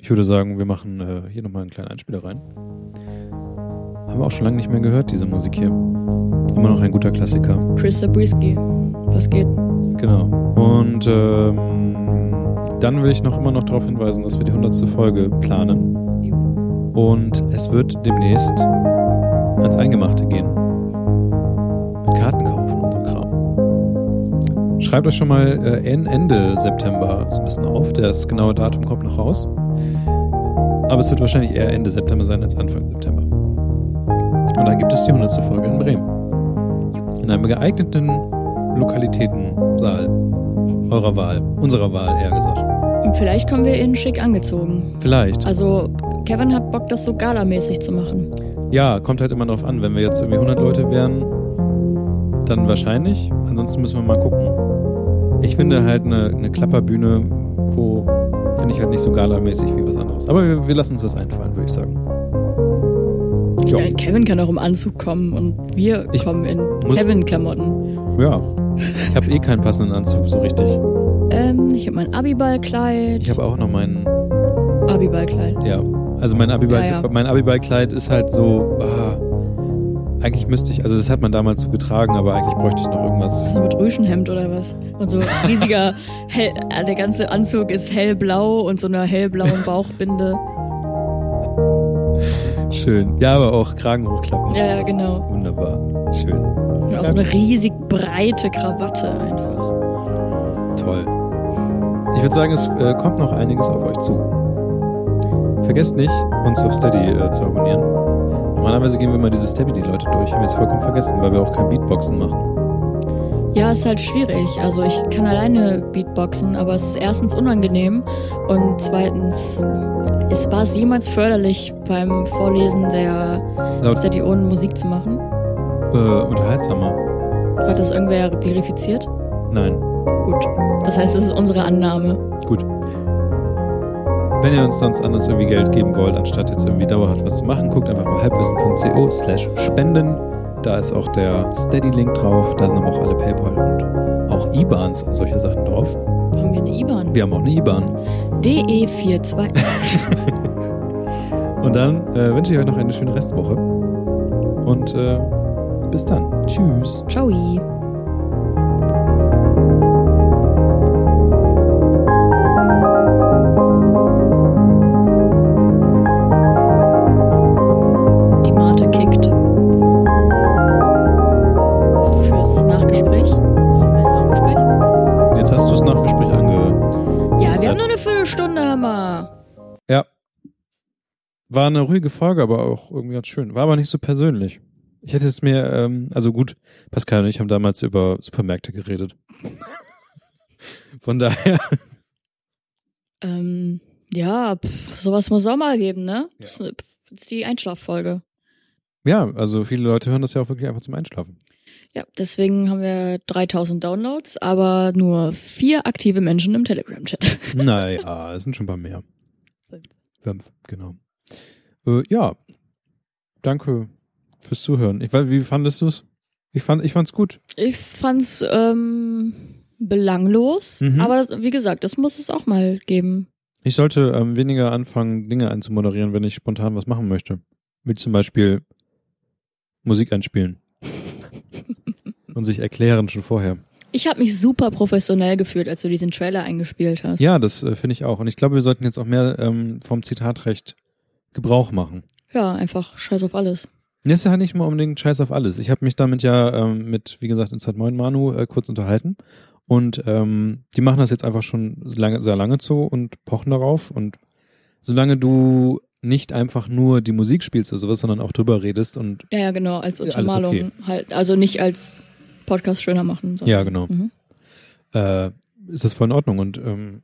Ich würde sagen, wir machen äh, hier nochmal einen kleinen Einspieler rein. Haben wir auch schon lange nicht mehr gehört, diese Musik hier. Immer noch ein guter Klassiker. Chris Zabriskie, was geht? Genau. Und ähm, dann will ich noch immer noch darauf hinweisen, dass wir die 100. Folge planen. Und es wird demnächst ans Eingemachte gehen. Mit Karten kaufen und so Kram. Schreibt euch schon mal äh, en- Ende September so ein bisschen auf. Das genaue Datum kommt noch raus. Aber es wird wahrscheinlich eher Ende September sein als Anfang September. Und dann gibt es die 100. Folge in Bremen. In einem geeigneten Lokalitätensaal eurer Wahl. Unserer Wahl, eher gesagt. Und vielleicht kommen wir in schick angezogen. Vielleicht. Also Kevin hat Bock, das so galamäßig zu machen. Ja, kommt halt immer drauf an. Wenn wir jetzt irgendwie 100 Leute wären, dann wahrscheinlich. Ansonsten müssen wir mal gucken. Ich finde halt eine, eine Klapperbühne, wo finde ich halt nicht so galamäßig wie was anderes. Aber wir, wir lassen uns was einfallen, würde ich sagen. Ja. Kevin kann auch im Anzug kommen und wir Ich kommen in Kevin-Klamotten. Ja. Ich habe eh keinen passenden Anzug so richtig. Ähm, ich habe mein Abiballkleid. Ich habe auch noch meinen, Abiballkleid. ja. Also mein Abiball, Ja, ja. mein Abiballkleid ist halt so, ah, eigentlich müsste ich, also das hat man damals so getragen, aber eigentlich bräuchte ich noch irgendwas. So mit Rüschenhemd oder was? Und so riesiger, [LAUGHS] hell, äh, der ganze Anzug ist hellblau und so einer hellblauen Bauchbinde. Schön. Ja, aber auch Kragen hochklappen. Ja, ja, genau. Wunderbar. Schön. Und auch so eine riesig breite Krawatte einfach. Toll. Ich würde sagen, es äh, kommt noch einiges auf euch zu. Vergesst nicht, uns auf Steady äh, zu abonnieren. Normalerweise gehen wir mal diese Steady-Leute durch. Haben wir jetzt vollkommen vergessen, weil wir auch kein Beatboxen machen. Ja, ist halt schwierig. Also ich kann alleine Beatboxen, aber es ist erstens unangenehm und zweitens, ist, war es jemals förderlich beim Vorlesen der Steady ohne Musik zu machen? Äh, unterhaltsamer. Hat das irgendwer verifiziert? Nein. Gut. Das heißt, es ist unsere Annahme. Gut. Wenn ihr uns sonst anders irgendwie Geld geben wollt, anstatt jetzt irgendwie dauerhaft was zu machen, guckt einfach bei halbwissen.co slash spenden. Da ist auch der Steady-Link drauf. Da sind aber auch alle PayPal und auch IBANs und solche Sachen drauf. Haben wir eine IBAN? Wir haben auch eine IBAN. E DE42. [LAUGHS] Und dann äh, wünsche ich euch noch eine schöne Restwoche. Und äh, bis dann. Tschüss. Ciao. Die Mate kickt. Fürs Nachgespräch. Nachgespräch? Jetzt hast du das Nachgespräch ange... Ja, wir haben nur eine Viertelstunde, Hammer. Ja. War eine ruhige Folge, aber auch irgendwie ganz schön. War aber nicht so persönlich. Ich hätte es mir, ähm, also gut, Pascal und ich haben damals über Supermärkte geredet. Von daher. Ähm, ja, pff, sowas muss auch mal geben, ne? Das ist, die Einschlaffolge. Ja, also viele Leute hören das ja auch wirklich einfach zum Einschlafen. Ja, deswegen haben wir 3000 Downloads, aber nur vier aktive Menschen im Telegram-Chat. [LAUGHS] naja, es sind schon ein paar mehr. Wömpf, genau. Äh, ja, danke fürs Zuhören. Ich, wie fandest du es? Ich fand, ich fand's gut. Ich fand's ähm, belanglos, Mhm. aber wie gesagt, das muss es auch mal geben. Ich sollte ähm, weniger anfangen, Dinge einzumoderieren, wenn ich spontan was machen möchte. Wie zum Beispiel Musik einspielen. [LAUGHS] Und sich erklären schon vorher. Ich habe mich super professionell gefühlt, als du diesen Trailer eingespielt hast. Ja, das äh, finde ich auch. Und ich glaube, wir sollten jetzt auch mehr ähm, vom Zitatrecht Gebrauch machen. Ja, einfach scheiß auf alles. Das ist ja nicht mal unbedingt Scheiß auf alles. Ich habe mich damit ja ähm, mit, wie gesagt, Inside Moin Manu äh, kurz unterhalten. Und ähm, die machen das jetzt einfach schon lange, sehr lange so und pochen darauf. Und solange du nicht einfach nur die Musik spielst oder sowas, sondern auch drüber redest und Ja, ja, genau, als Untermalung okay. halt. Also nicht als Podcast schöner machen. Sondern, ja, genau, Mhm. äh, ist das voll in Ordnung. Und ähm,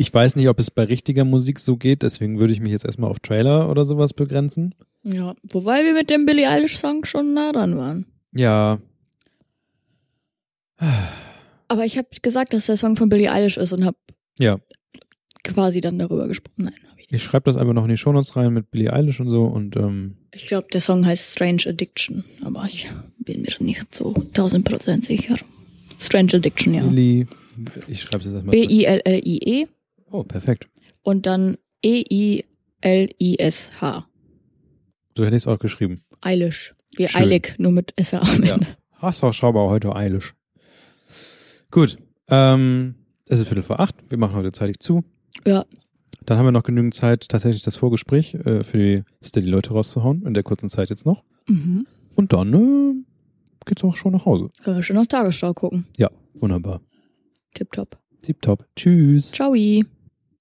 ich weiß nicht, ob es bei richtiger Musik so geht, deswegen würde ich mich jetzt erstmal auf Trailer oder sowas begrenzen. Ja, wobei wir mit dem Billie Eilish Song schon nah dran waren. Ja, Aber ich habe gesagt, dass der Song von Billie Eilish ist und habe ja. quasi dann darüber gesprochen. Nein, hab ich nicht. Ich schreibe das einfach noch in die Shownotes rein mit Billie Eilish und so und ähm, Ich glaube, der Song heißt Strange Addiction, aber ich bin mir nicht so 1000 Prozent sicher. Strange Addiction, ja. Billie, ich schreibe es jetzt erstmal. B-I-L-L-I-E Oh, perfekt. und dann E-I-L-I-S-H. So hätte ich es auch geschrieben. Eilish. Wie Schön. eilig, nur mit S-A am Ja. Ende. Hast du Schauber heute Eilish. Gut. Ähm, es ist Viertel vor acht. Wir machen heute zeitig zu. Ja. Dann haben wir noch genügend Zeit, tatsächlich das Vorgespräch äh, für die Steady-Leute rauszuhauen, in der kurzen Zeit jetzt noch. Mhm. Und dann äh, geht's auch schon nach Hause. Können wir schon noch Tagesschau gucken. Ja, wunderbar. Tipptopp. Tipptopp. Tschüss. Ciao.